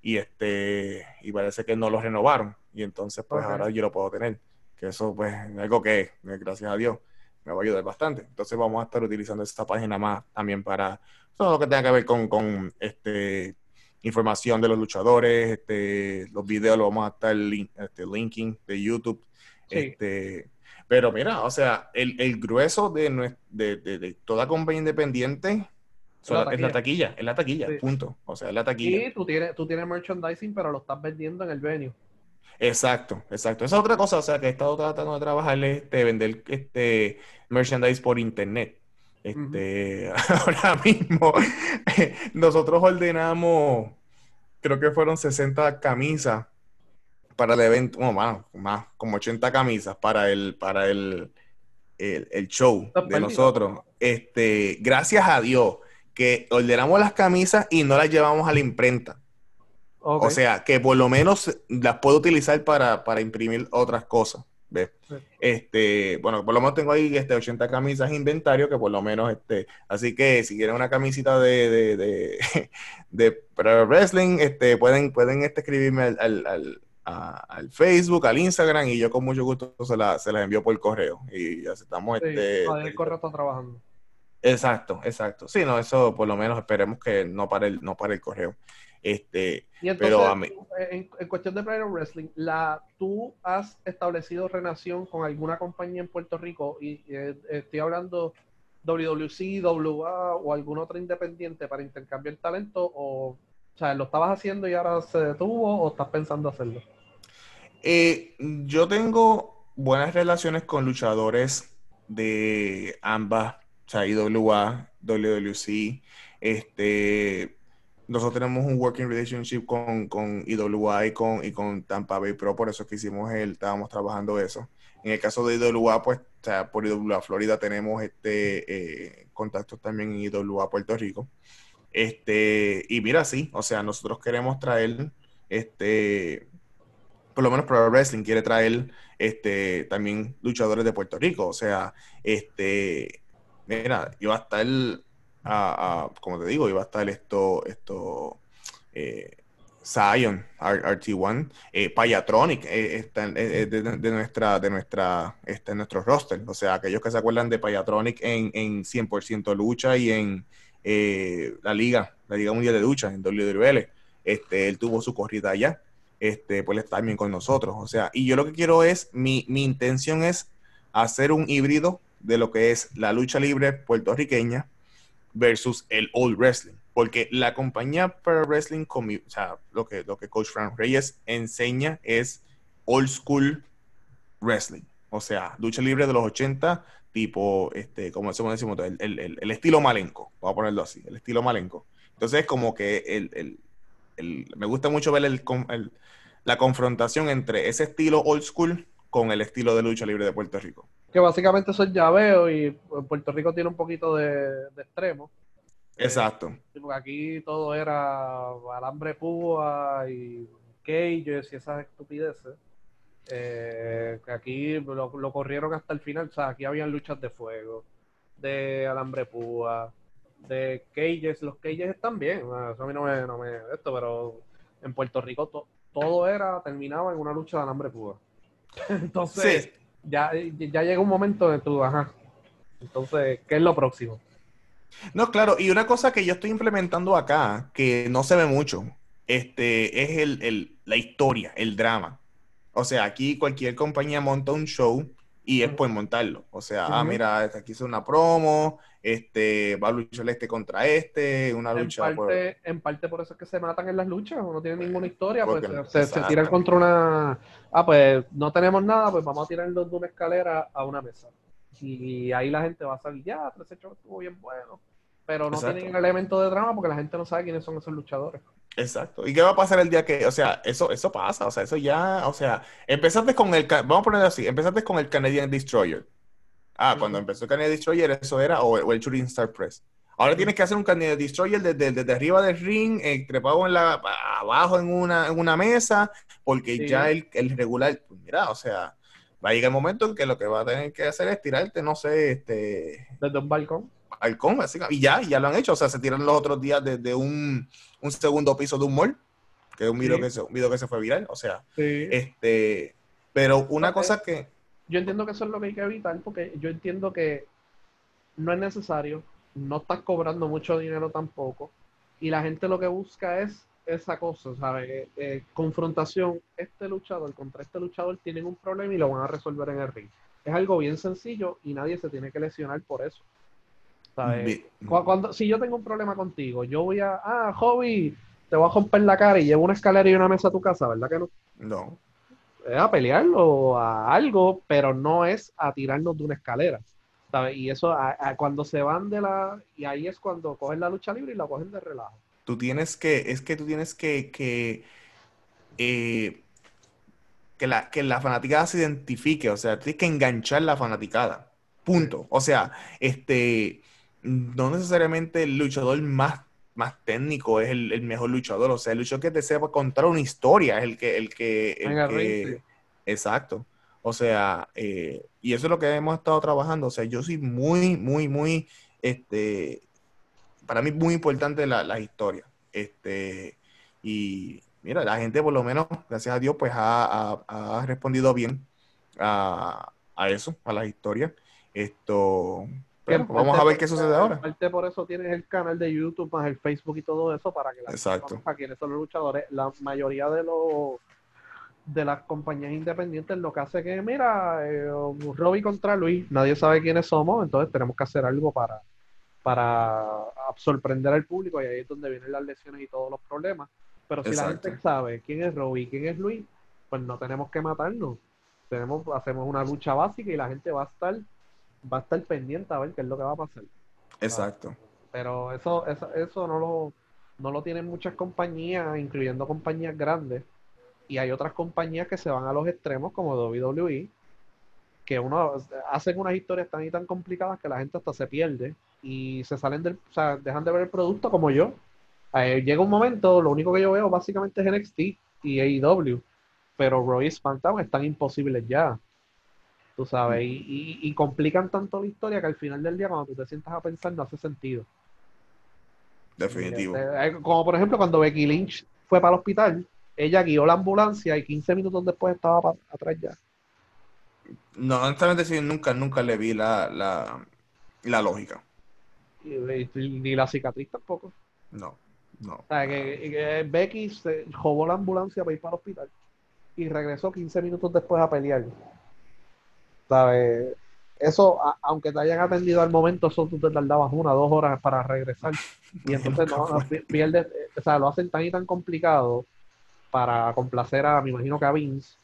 y este y parece que no lo renovaron. Y entonces pues ahora yo lo puedo tener que eso pues es algo que gracias a Dios me va a ayudar bastante. Entonces vamos a estar utilizando esta página más también para todo lo que tenga que ver con, con este información de los luchadores este los videos lo vamos a estar este, linking de YouTube este pero mira, o sea, el, grueso de, de, toda compañía independiente es la taquilla, es la taquilla, punto. O sea, es la taquilla. Sí, tú tienes, tú tienes merchandising, pero lo estás vendiendo en el venue. Exacto, exacto. Esa es otra cosa, o sea, que he estado tratando de trabajar, este, vender este merchandise por internet. Este, ahora mismo, nosotros ordenamos, creo que fueron 60 camisas para el evento, bueno, más, como 80 camisas para el, para el, el, show de nosotros. Este, gracias a Dios que ordenamos las camisas y no las llevamos a la imprenta. O sea, que por lo menos las puedo utilizar para, imprimir otras cosas. Este, bueno, por lo menos tengo ahí este, 80 camisas inventario, que por lo menos, este, así que si quieren una camisita de, de, de, de, wrestling, este, pueden, pueden este, escribirme al al Facebook, al Instagram y yo con mucho gusto se, la, se las envío por correo y aceptamos este... el correo está trabajando. Exacto, exacto. Sí, no, eso por lo menos esperemos que no pare el, no pare el correo. Este, pero a mí... en, cuestión de Pride Wrestling, la, ¿tú has establecido relación con alguna compañía en Puerto Rico? Y eh, estoy hablando WWC, WA o algún otro independiente para intercambiar talento o o sea, ¿lo estabas haciendo y ahora se detuvo o estás pensando hacerlo? Eh, yo tengo buenas relaciones con luchadores de ambas, o sea, IWA, WWC. Este, nosotros tenemos un working relationship con, con IWA y con, y con Tampa Bay Pro, por eso es que hicimos el, estábamos trabajando eso. En el caso de IWA, pues, o sea, por IWA Florida tenemos este eh, contactos también en IWA Puerto Rico. Este, y mira, sí, o sea, nosotros queremos traer, este, por lo menos Pro Wrestling quiere traer este, también luchadores de Puerto Rico. O sea, este, mira, iba a estar, a, como te digo, iba a estar esto, esto, eh, Zion, RT1, eh, Payatronic eh, está eh, de, nuestra, de nuestra, está en nuestro roster. O sea, aquellos que se acuerdan de Payatronic en, en 100% lucha y en, eh, la liga, la Liga Mundial de Lucha en WWL. Este, él tuvo su corrida allá, este, pues está también con nosotros. O sea, y yo lo que quiero es, mi, mi intención es hacer un híbrido de lo que es la lucha libre puertorriqueña versus el old wrestling. Porque la compañía para wrestling, o sea, lo que, lo que Coach Frank Reyes enseña es old school wrestling. O sea, lucha libre de los 80, tipo, este, como decimos, el, el, el, estilo malenco, vamos a ponerlo así, el estilo malenco. Entonces, como que el, me gusta mucho ver el, la confrontación entre ese estilo old school con el estilo de lucha libre de Puerto Rico. Que básicamente son llaveos y Puerto Rico tiene un poquito de, extremo. Exacto. porque aquí todo era alambre púa y cages y esas estupideces. Eh, aquí lo, corrieron hasta el final. O sea, aquí habían luchas de fuego, de alambre púa, de cages. Los cages están bien. Eso a mí no me, no me esto, pero en Puerto Rico todo era, terminaba en una lucha de alambre púa. Entonces, ya, ya llega un momento de tu, ajá. Entonces, ¿qué es lo próximo? No, claro, y una cosa que yo estoy implementando acá, que no se ve mucho, este, es el, la historia, el drama. O sea, aquí cualquier compañía monta un show y es por montarlo. O sea, ah, mira, este, aquí hice una promo, este, va a luchar este contra este, una lucha. En parte, por... en parte por eso es que se matan en las luchas, no tienen ninguna historia, pues se, se, tiran contra una. Ah, pues no tenemos nada, pues vamos a tirarlos de una escalera a una mesa. Y ahí la gente va a salir, ya, ese show estuvo bien bueno. Pero no tienen el elemento de drama porque la gente no sabe quiénes son esos luchadores. Exacto. ¿Y qué va a pasar el día que, o sea, eso, eso pasa, o sea, eso ya, o sea, empezaste con el, vamos a ponerlo así, empezaste con el Canadian Destroyer. Ah, cuando empezó el Canadian Destroyer, eso era, o, el Shooting Star Press. Ahora tienes que hacer un Canadian Destroyer desde, desde, arriba del ring, eh, trepado en la, abajo en una, en una mesa, porque ya el, el, regular, pues mira, o sea, va a llegar el momento en que lo que va a tener que hacer es tirarte, no sé, este... Desde un balcón halcón, y ya, ya lo han hecho. O sea, se tiran los otros días desde un, un segundo piso de un mall, que es un video, que se, un video que se fue viral. O sea, este, pero una cosa que... Yo entiendo que eso es lo que hay que evitar, porque yo entiendo que no es necesario, no estás cobrando mucho dinero tampoco, y la gente lo que busca es esa cosa, ¿sabes? Eh, eh, confrontación, este luchador contra este luchador tienen un problema y lo van a resolver en el ring. Es algo bien sencillo y nadie se tiene que lesionar por eso. Cuando, si yo tengo un problema contigo, yo voy a, ah, hobby, te voy a romper la cara y llevo una escalera y una mesa a tu casa, ¿verdad que no? No. Es a pelearlo a algo, pero no es a tirarnos de una escalera. ¿sabes? Y eso, cuando se van de la. Y ahí es cuando cogen la lucha libre y la cogen de relajo. Tú tienes que. Es que tú tienes que. que eh, que la, que la fanaticada se identifique, o sea, tienes que enganchar la fanaticada. Punto. O sea, este no necesariamente el luchador más, más técnico es el, mejor luchador. O sea, el luchador que te sepa contar una historia es el que. El que, exacto. O sea, eh, y eso es lo que hemos estado trabajando. O sea, yo soy muy, muy, muy. Este, para mí muy importante la, la historia. Este, y mira, la gente por lo menos, gracias a Dios, pues ha, respondido bien a, a, eso, a la historia. Esto, vamos a ver qué sucede ahora. Parte por eso tienes el canal de YouTube, más el Facebook y todo eso, para que la Exacto. gente quiénes son los luchadores. La mayoría de los de las compañías independientes lo que hace que, mira, eh, Robbie contra Luis, nadie sabe quiénes somos, entonces tenemos que hacer algo para, para sorprender al público y ahí es donde vienen las lesiones y todos los problemas. Pero si la gente sabe quién es Robbie y quién es Luis, pues no tenemos que matarnos. Tenemos, hacemos una lucha básica y la gente va a estar va a estar pendiente a ver qué es lo que va a pasar. Exacto. Pero eso, eso, eso no lo, no lo tienen muchas compañías, incluyendo compañías grandes. Y hay otras compañías que se van a los extremos, como WWE, que uno hacen unas historias tan y tan complicadas que la gente hasta se pierde y se salen del, o sea, dejan de ver el producto como yo. Eh, llega un momento, lo único que yo veo básicamente es NXT y AEW, pero Roy y SmackDown están imposibles ya tú sabes, y, complican tanto la historia que al final del día cuando tú te sientas a pensar no hace sentido. Definitivo. Eh, como por ejemplo cuando Becky Lynch fue para el hospital, ella guió la ambulancia y 15 minutos después estaba atrás ya. No, honestamente sí, nunca, nunca le vi la, la, lógica. Ni la cicatriz tampoco. No, no. O sea, que, Becky se robó la ambulancia para ir para el hospital y regresó 15 minutos después a pelear. ¿Sabes? Eso, aunque te hayan atendido al momento, eso tú te tardabas una, dos horas para regresar. Y entonces no, pierdes, eh, o sea, lo hacen tan y tan complicado para complacer a, me imagino que a Vince,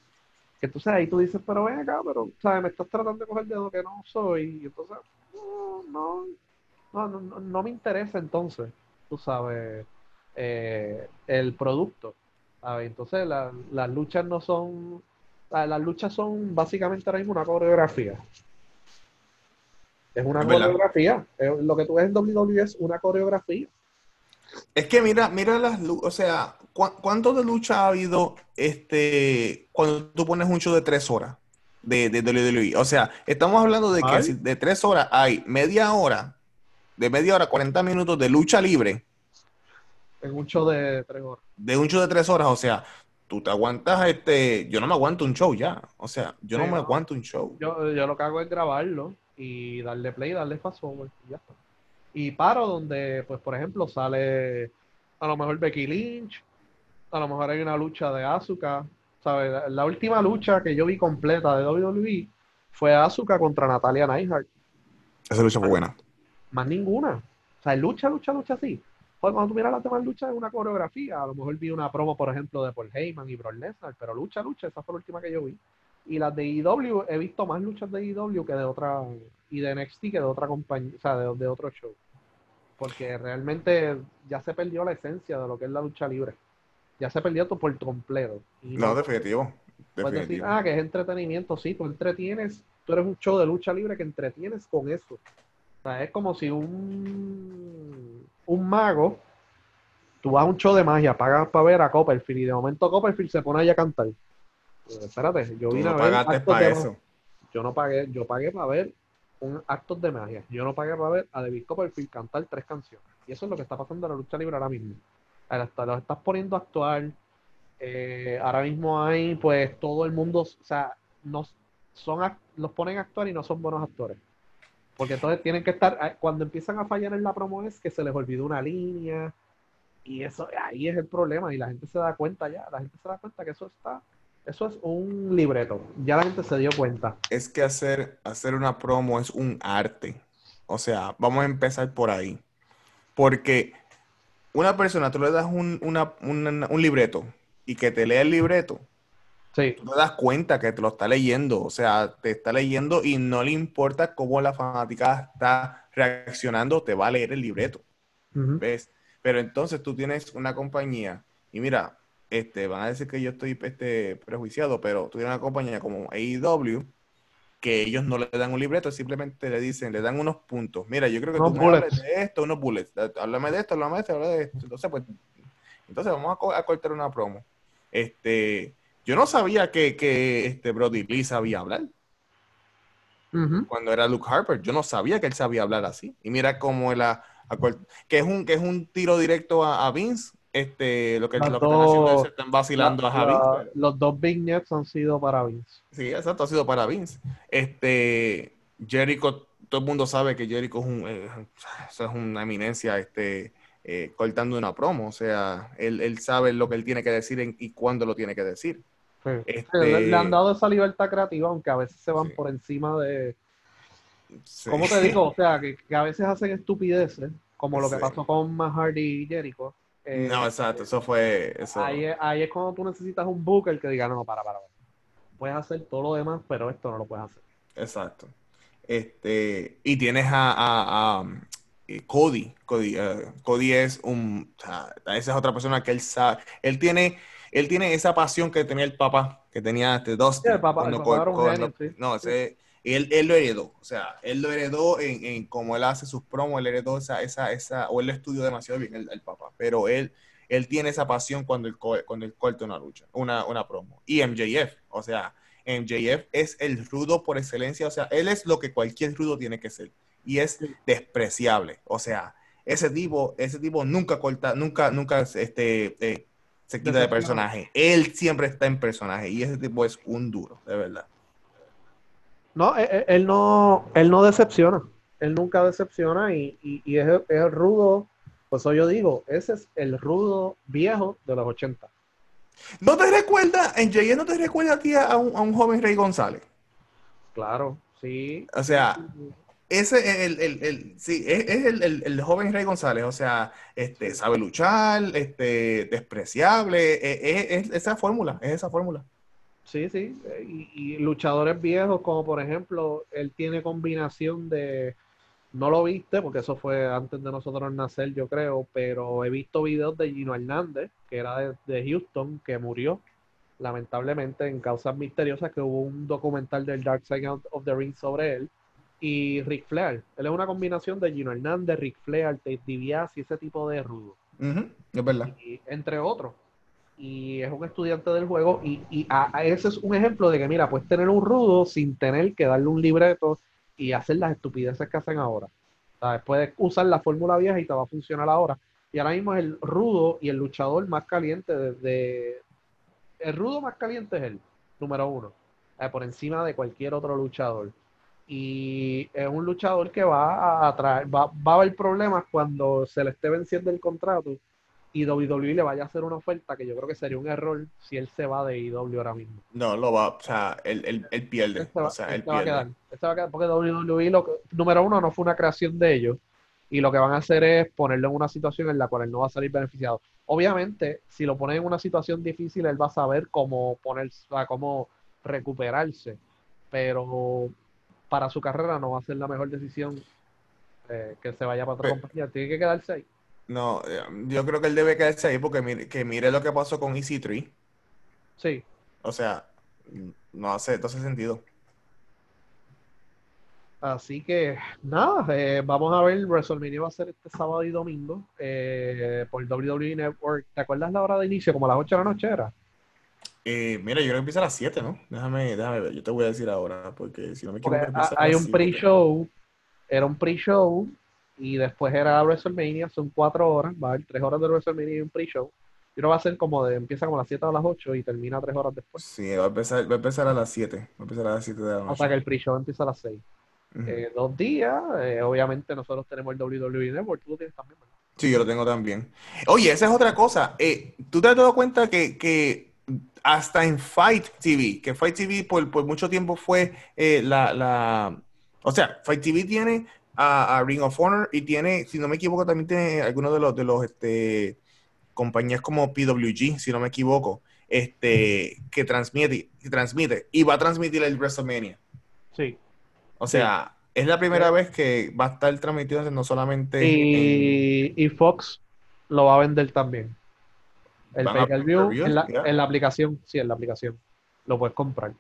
que entonces ahí tú dices, pero ven acá, pero, ¿sabes? Me estás tratando de coger de lo que no soy. Y entonces, no, no, no, no, me interesa entonces, tú sabes, eh, el producto. Entonces, las luchas no son las luchas son básicamente ahora mismo una coreografía. Es una coreografía. Lo que tú ves en WWE es una coreografía. Es que mira, mira las o sea, ¿cuánto de lucha ha habido este cuando tú pones un show de tres horas de, de WWE? O sea, estamos hablando de que de tres horas hay media hora, de media hora, 40 minutos de lucha libre. En un show de tres horas. De un show de tres horas, o sea, tú te aguantas, este, yo no me aguanto un show ya. O sea, yo no me aguanto un show. Yo, yo, lo que hago es grabarlo y darle play, darle fast forward y ya está. Y paro donde, pues, por ejemplo, sale a lo mejor Becky Lynch, a lo mejor hay una lucha de Asuka, ¿sabes? La última lucha que yo vi completa de WWE fue Asuka contra Natalia Neidhart. Esa lucha fue buena. Más ninguna. O sea, lucha, lucha, lucha así. Pues cuando tú miras las demás luchas es una coreografía. A lo mejor vi una promo, por ejemplo, de Paul Heyman y Brock Lesnar, pero lucha, lucha, esa fue la última que yo vi. Y las de IW, e he visto más luchas de IW e que de otra, y de NXT que de otra compañía, o sea, de, de otro show. Porque realmente ya se perdió la esencia de lo que es la lucha libre. Ya se perdió todo por completo. no, definitivo. Puedes decir, ah, que es entretenimiento, sí, tú entretienes, tú eres un show de lucha libre que entretienes con eso. Sea, es como si un, un mago, tú vas a un show de magia, pagas para ver a Copperfield y de momento Copperfield se pone ahí a cantar. Pues, espérate, yo vine a ver. para eso. Yo no pagué, yo pagué para ver un acto de magia. Yo no pagué para ver a David Copperfield cantar tres canciones. Y eso es lo que está pasando en la lucha libre ahora mismo. Los estás poniendo a actuar, eh, ahora mismo hay, pues, todo el mundo, o sea, no, son, los ponen a actuar y no son buenos actores. Porque entonces tienen que estar, eh, cuando empiezan a fallar en la promo es que se les olvidó una línea. Y eso, ahí es el problema. Y la gente se da cuenta ya, la gente se da cuenta que eso está, eso es un libreto. Ya la gente se dio cuenta. Es que hacer, hacer una promo es un arte. O sea, vamos a empezar por ahí. Porque una persona, tú le das un, un libreto y que te lea el libreto, sí. tú te das cuenta que te lo está leyendo, o sea, te está leyendo y no le importa cómo la fanática está reaccionando, te va a leer el libreto. ¿Ves? Pero entonces tú tienes una compañía y mira, este, van a decir que yo estoy este, prejuiciado, pero tú tienes una compañía como AEW que ellos no le dan un libreto, simplemente le dicen, le dan unos puntos. Mira, yo creo que tú me hables de esto, unos bullets. Háblame de esto, háblame de esto, háblame de esto. Entonces, pues, entonces vamos a, a cortar una promo. Este, yo no sabía que, que este Brody Lee sabía hablar. Cuando era Luke Harper, yo no sabía que él sabía hablar así. Y mira cómo él ha, que es un que es un tiro directo a, Vince. Este, lo que, lo que están haciendo es están vacilando a Javi. Los dos vignettes han sido para Vince. Sí, exacto, ha sido para Vince. Este, Jericho, todo el mundo sabe que Jericho es, un, eh, es una eminencia este, eh, cortando una promo. O sea, él, sabe lo que él tiene que decir y cuándo lo tiene que decir. Este, le, han dado esa libertad creativa, aunque a veces se van por encima de. ¿Cómo te digo? O sea, que, a veces hacen estupideces, como lo que pasó con Mahardy y Jericho. Eh, no, exacto, eso fue. Eso. Ahí, es, ahí es cuando tú necesitas un booker que diga, no, para, para, para. Puedes hacer todo lo demás, pero esto no lo puedes hacer. Exacto. Este, y tienes a, eh, Cody. Cody, eh, Cody es un, esa es otra persona que él sabe, él tiene, él tiene esa pasión que tenía el papá, que tenía este dos. No, ese, él, él, lo heredó, o sea, él lo heredó en, en como él hace sus promos, él heredó esa, esa, esa, o él lo estudió demasiado bien el, papá, pero él, él tiene esa pasión cuando él, cuando él corta una lucha, una, una promo. Y MJF, o sea, MJF es el rudo por excelencia, o sea, él es lo que cualquier rudo tiene que ser y es despreciable. O sea, ese tipo, ese tipo nunca corta, nunca, nunca este, eh, se quita de personaje. Él siempre está en personaje y ese tipo es un duro, de verdad. No, e, e, él, no, él no decepciona. Él nunca decepciona y, y, es, el rudo, pues eso yo digo, ese es el rudo viejo de los 80. ¿No te recuerda, en Jay no te recuerda a ti a un, a un joven Rey González? Claro, sí. O sea, ese es el, el, el sí, es, el, joven Rey González, o sea, este, sabe luchar, este, despreciable, e, es, esa fórmula, es esa fórmula. Sí, sí, y, luchadores viejos, como por ejemplo, él tiene combinación de, no lo viste, porque eso fue antes de nosotros nacer, yo creo, pero he visto videos de Gino Hernández, que era de, de Houston, que murió lamentablemente en causas misteriosas, que hubo un documental del Dark Side of the Ring sobre él y Rick Flair. Él es una combinación de Gino Hernández, Rick Flair, Tate DiBiase y ese tipo de rudo. es verdad. entre otros. Y es un estudiante del juego y, y a, ese es un ejemplo de que, mira, puedes tener un rudo sin tener que darle un libreto y hacer las estupideces que hacen ahora. ¿Sabes? Puedes usar la fórmula vieja y te va a funcionar ahora. Y ahora mismo es el rudo y el luchador más caliente de, el rudo más caliente es él, número uno, eh, por encima de cualquier otro luchador. Y es un luchador que va a atraer, va, va a haber problemas cuando se le esté venciendo el contrato y WWE le vaya a hacer una oferta que yo creo que sería un error si él se va de IW ahora mismo. No, lo va, o sea, él, él, pierde. o sea, él, va a quedar, va a quedar porque WWE, lo, número uno, no fue una creación de ellos y lo que van a hacer es ponerlo en una situación en la cual él no va a salir beneficiado. Obviamente, si lo ponen en una situación difícil, él va a saber cómo ponerse, cómo recuperarse, pero para su carrera no va a ser la mejor decisión eh, que se vaya para otra pues compañía. Tiene que quedarse ahí. No, eh, yo creo que él debe quedarse ahí porque mire, que mire lo que pasó con EC3. Sí. O sea, no hace, no hace sentido. Así que nada, eh, vamos a ver, WrestleMania va a ser este sábado y domingo eh, por WWE Network. ¿Te acuerdas la hora de inicio? Como a las 8 de la noche era. Eh, mira, yo creo que empieza a las 7, ¿no? Déjame, déjame ver, yo te voy a decir ahora, porque si no me equivoco. Hay un pre-show, era un pre-show y después era WrestleMania, son 4 horas, va a haber 3 horas de WrestleMania y un pre-show. Y no va a ser como de, empieza como a las 7 o a las 8 y termina 3 horas después. Sí, va a empezar, va a, empezar a las 7, va a empezar a las 7 de la noche. O sea que el pre-show empieza a las 6. Eh, dos días. Eh, obviamente nosotros tenemos el WWE Network, tú lo tienes también, ¿verdad? Sí, yo lo tengo también. Oye, esa es otra cosa. Eh, ¿Tú te has dado cuenta que, hasta en Fight TV, que Fight TV por, mucho tiempo fue la, la, O sea, Fight TV tiene a, Ring of Honor y tiene, si no me equivoco, también tiene algunos de los, de los este, compañías como PWG, si no me equivoco, este, que transmite, que transmite y va a transmitir el WrestleMania. Sí. O sea, es la primera vez que va a estar transmitido no solamente. Y, Fox lo va a vender también. El pay per view en la, en la, aplicación, sí, en la aplicación. Lo puedes comprar.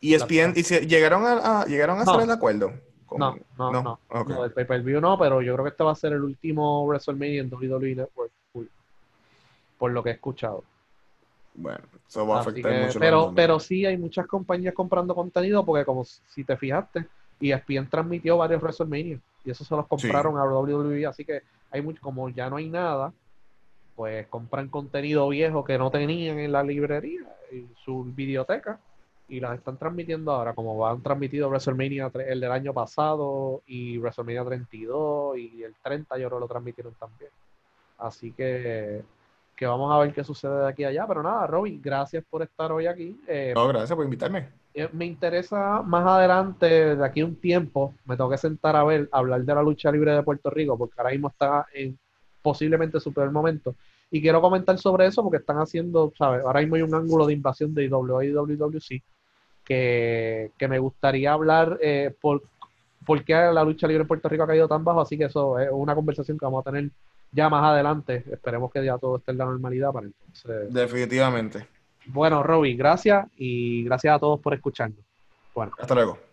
¿Y ESPN, y si llegaron a, llegaron a hacer el acuerdo? No, no, no. no. el pay per view no, pero yo creo que este va a ser el último WrestleMania en WWE Network. Por lo que he escuchado. Bueno, eso va a afectar mucho. Pero, pero sí hay muchas compañías comprando contenido porque como si te fijaste, ESPN transmitió varios WrestleMania y eso se los compraron a WWE, así que hay mucho, como ya no hay nada, pues compran contenido viejo que no tenían en la librería, en su videoteca, y las están transmitiendo ahora, como han transmitido WrestleMania el del año pasado y WrestleMania 32 y el 30 yo creo lo transmitieron también. Así que que vamos a ver qué sucede de aquí a allá. Pero nada, Robin, gracias por estar hoy aquí. Eh, no, gracias por invitarme. Eh, me interesa más adelante, de aquí a un tiempo, me tengo que sentar a ver, hablar de la lucha libre de Puerto Rico, porque ahora mismo está en posiblemente su peor momento. Y quiero comentar sobre eso porque están haciendo, ¿sabes? Ahora mismo hay un ángulo de invasión de IWA y WWC que, que me gustaría hablar eh, por, por qué la lucha libre en Puerto Rico ha caído tan bajo. Así que eso es una conversación que vamos a tener ya más adelante. Esperemos que ya todo esté en la normalidad para entonces. Definitivamente. Bueno, Robin, gracias y gracias a todos por escucharnos. Bueno. Hasta luego.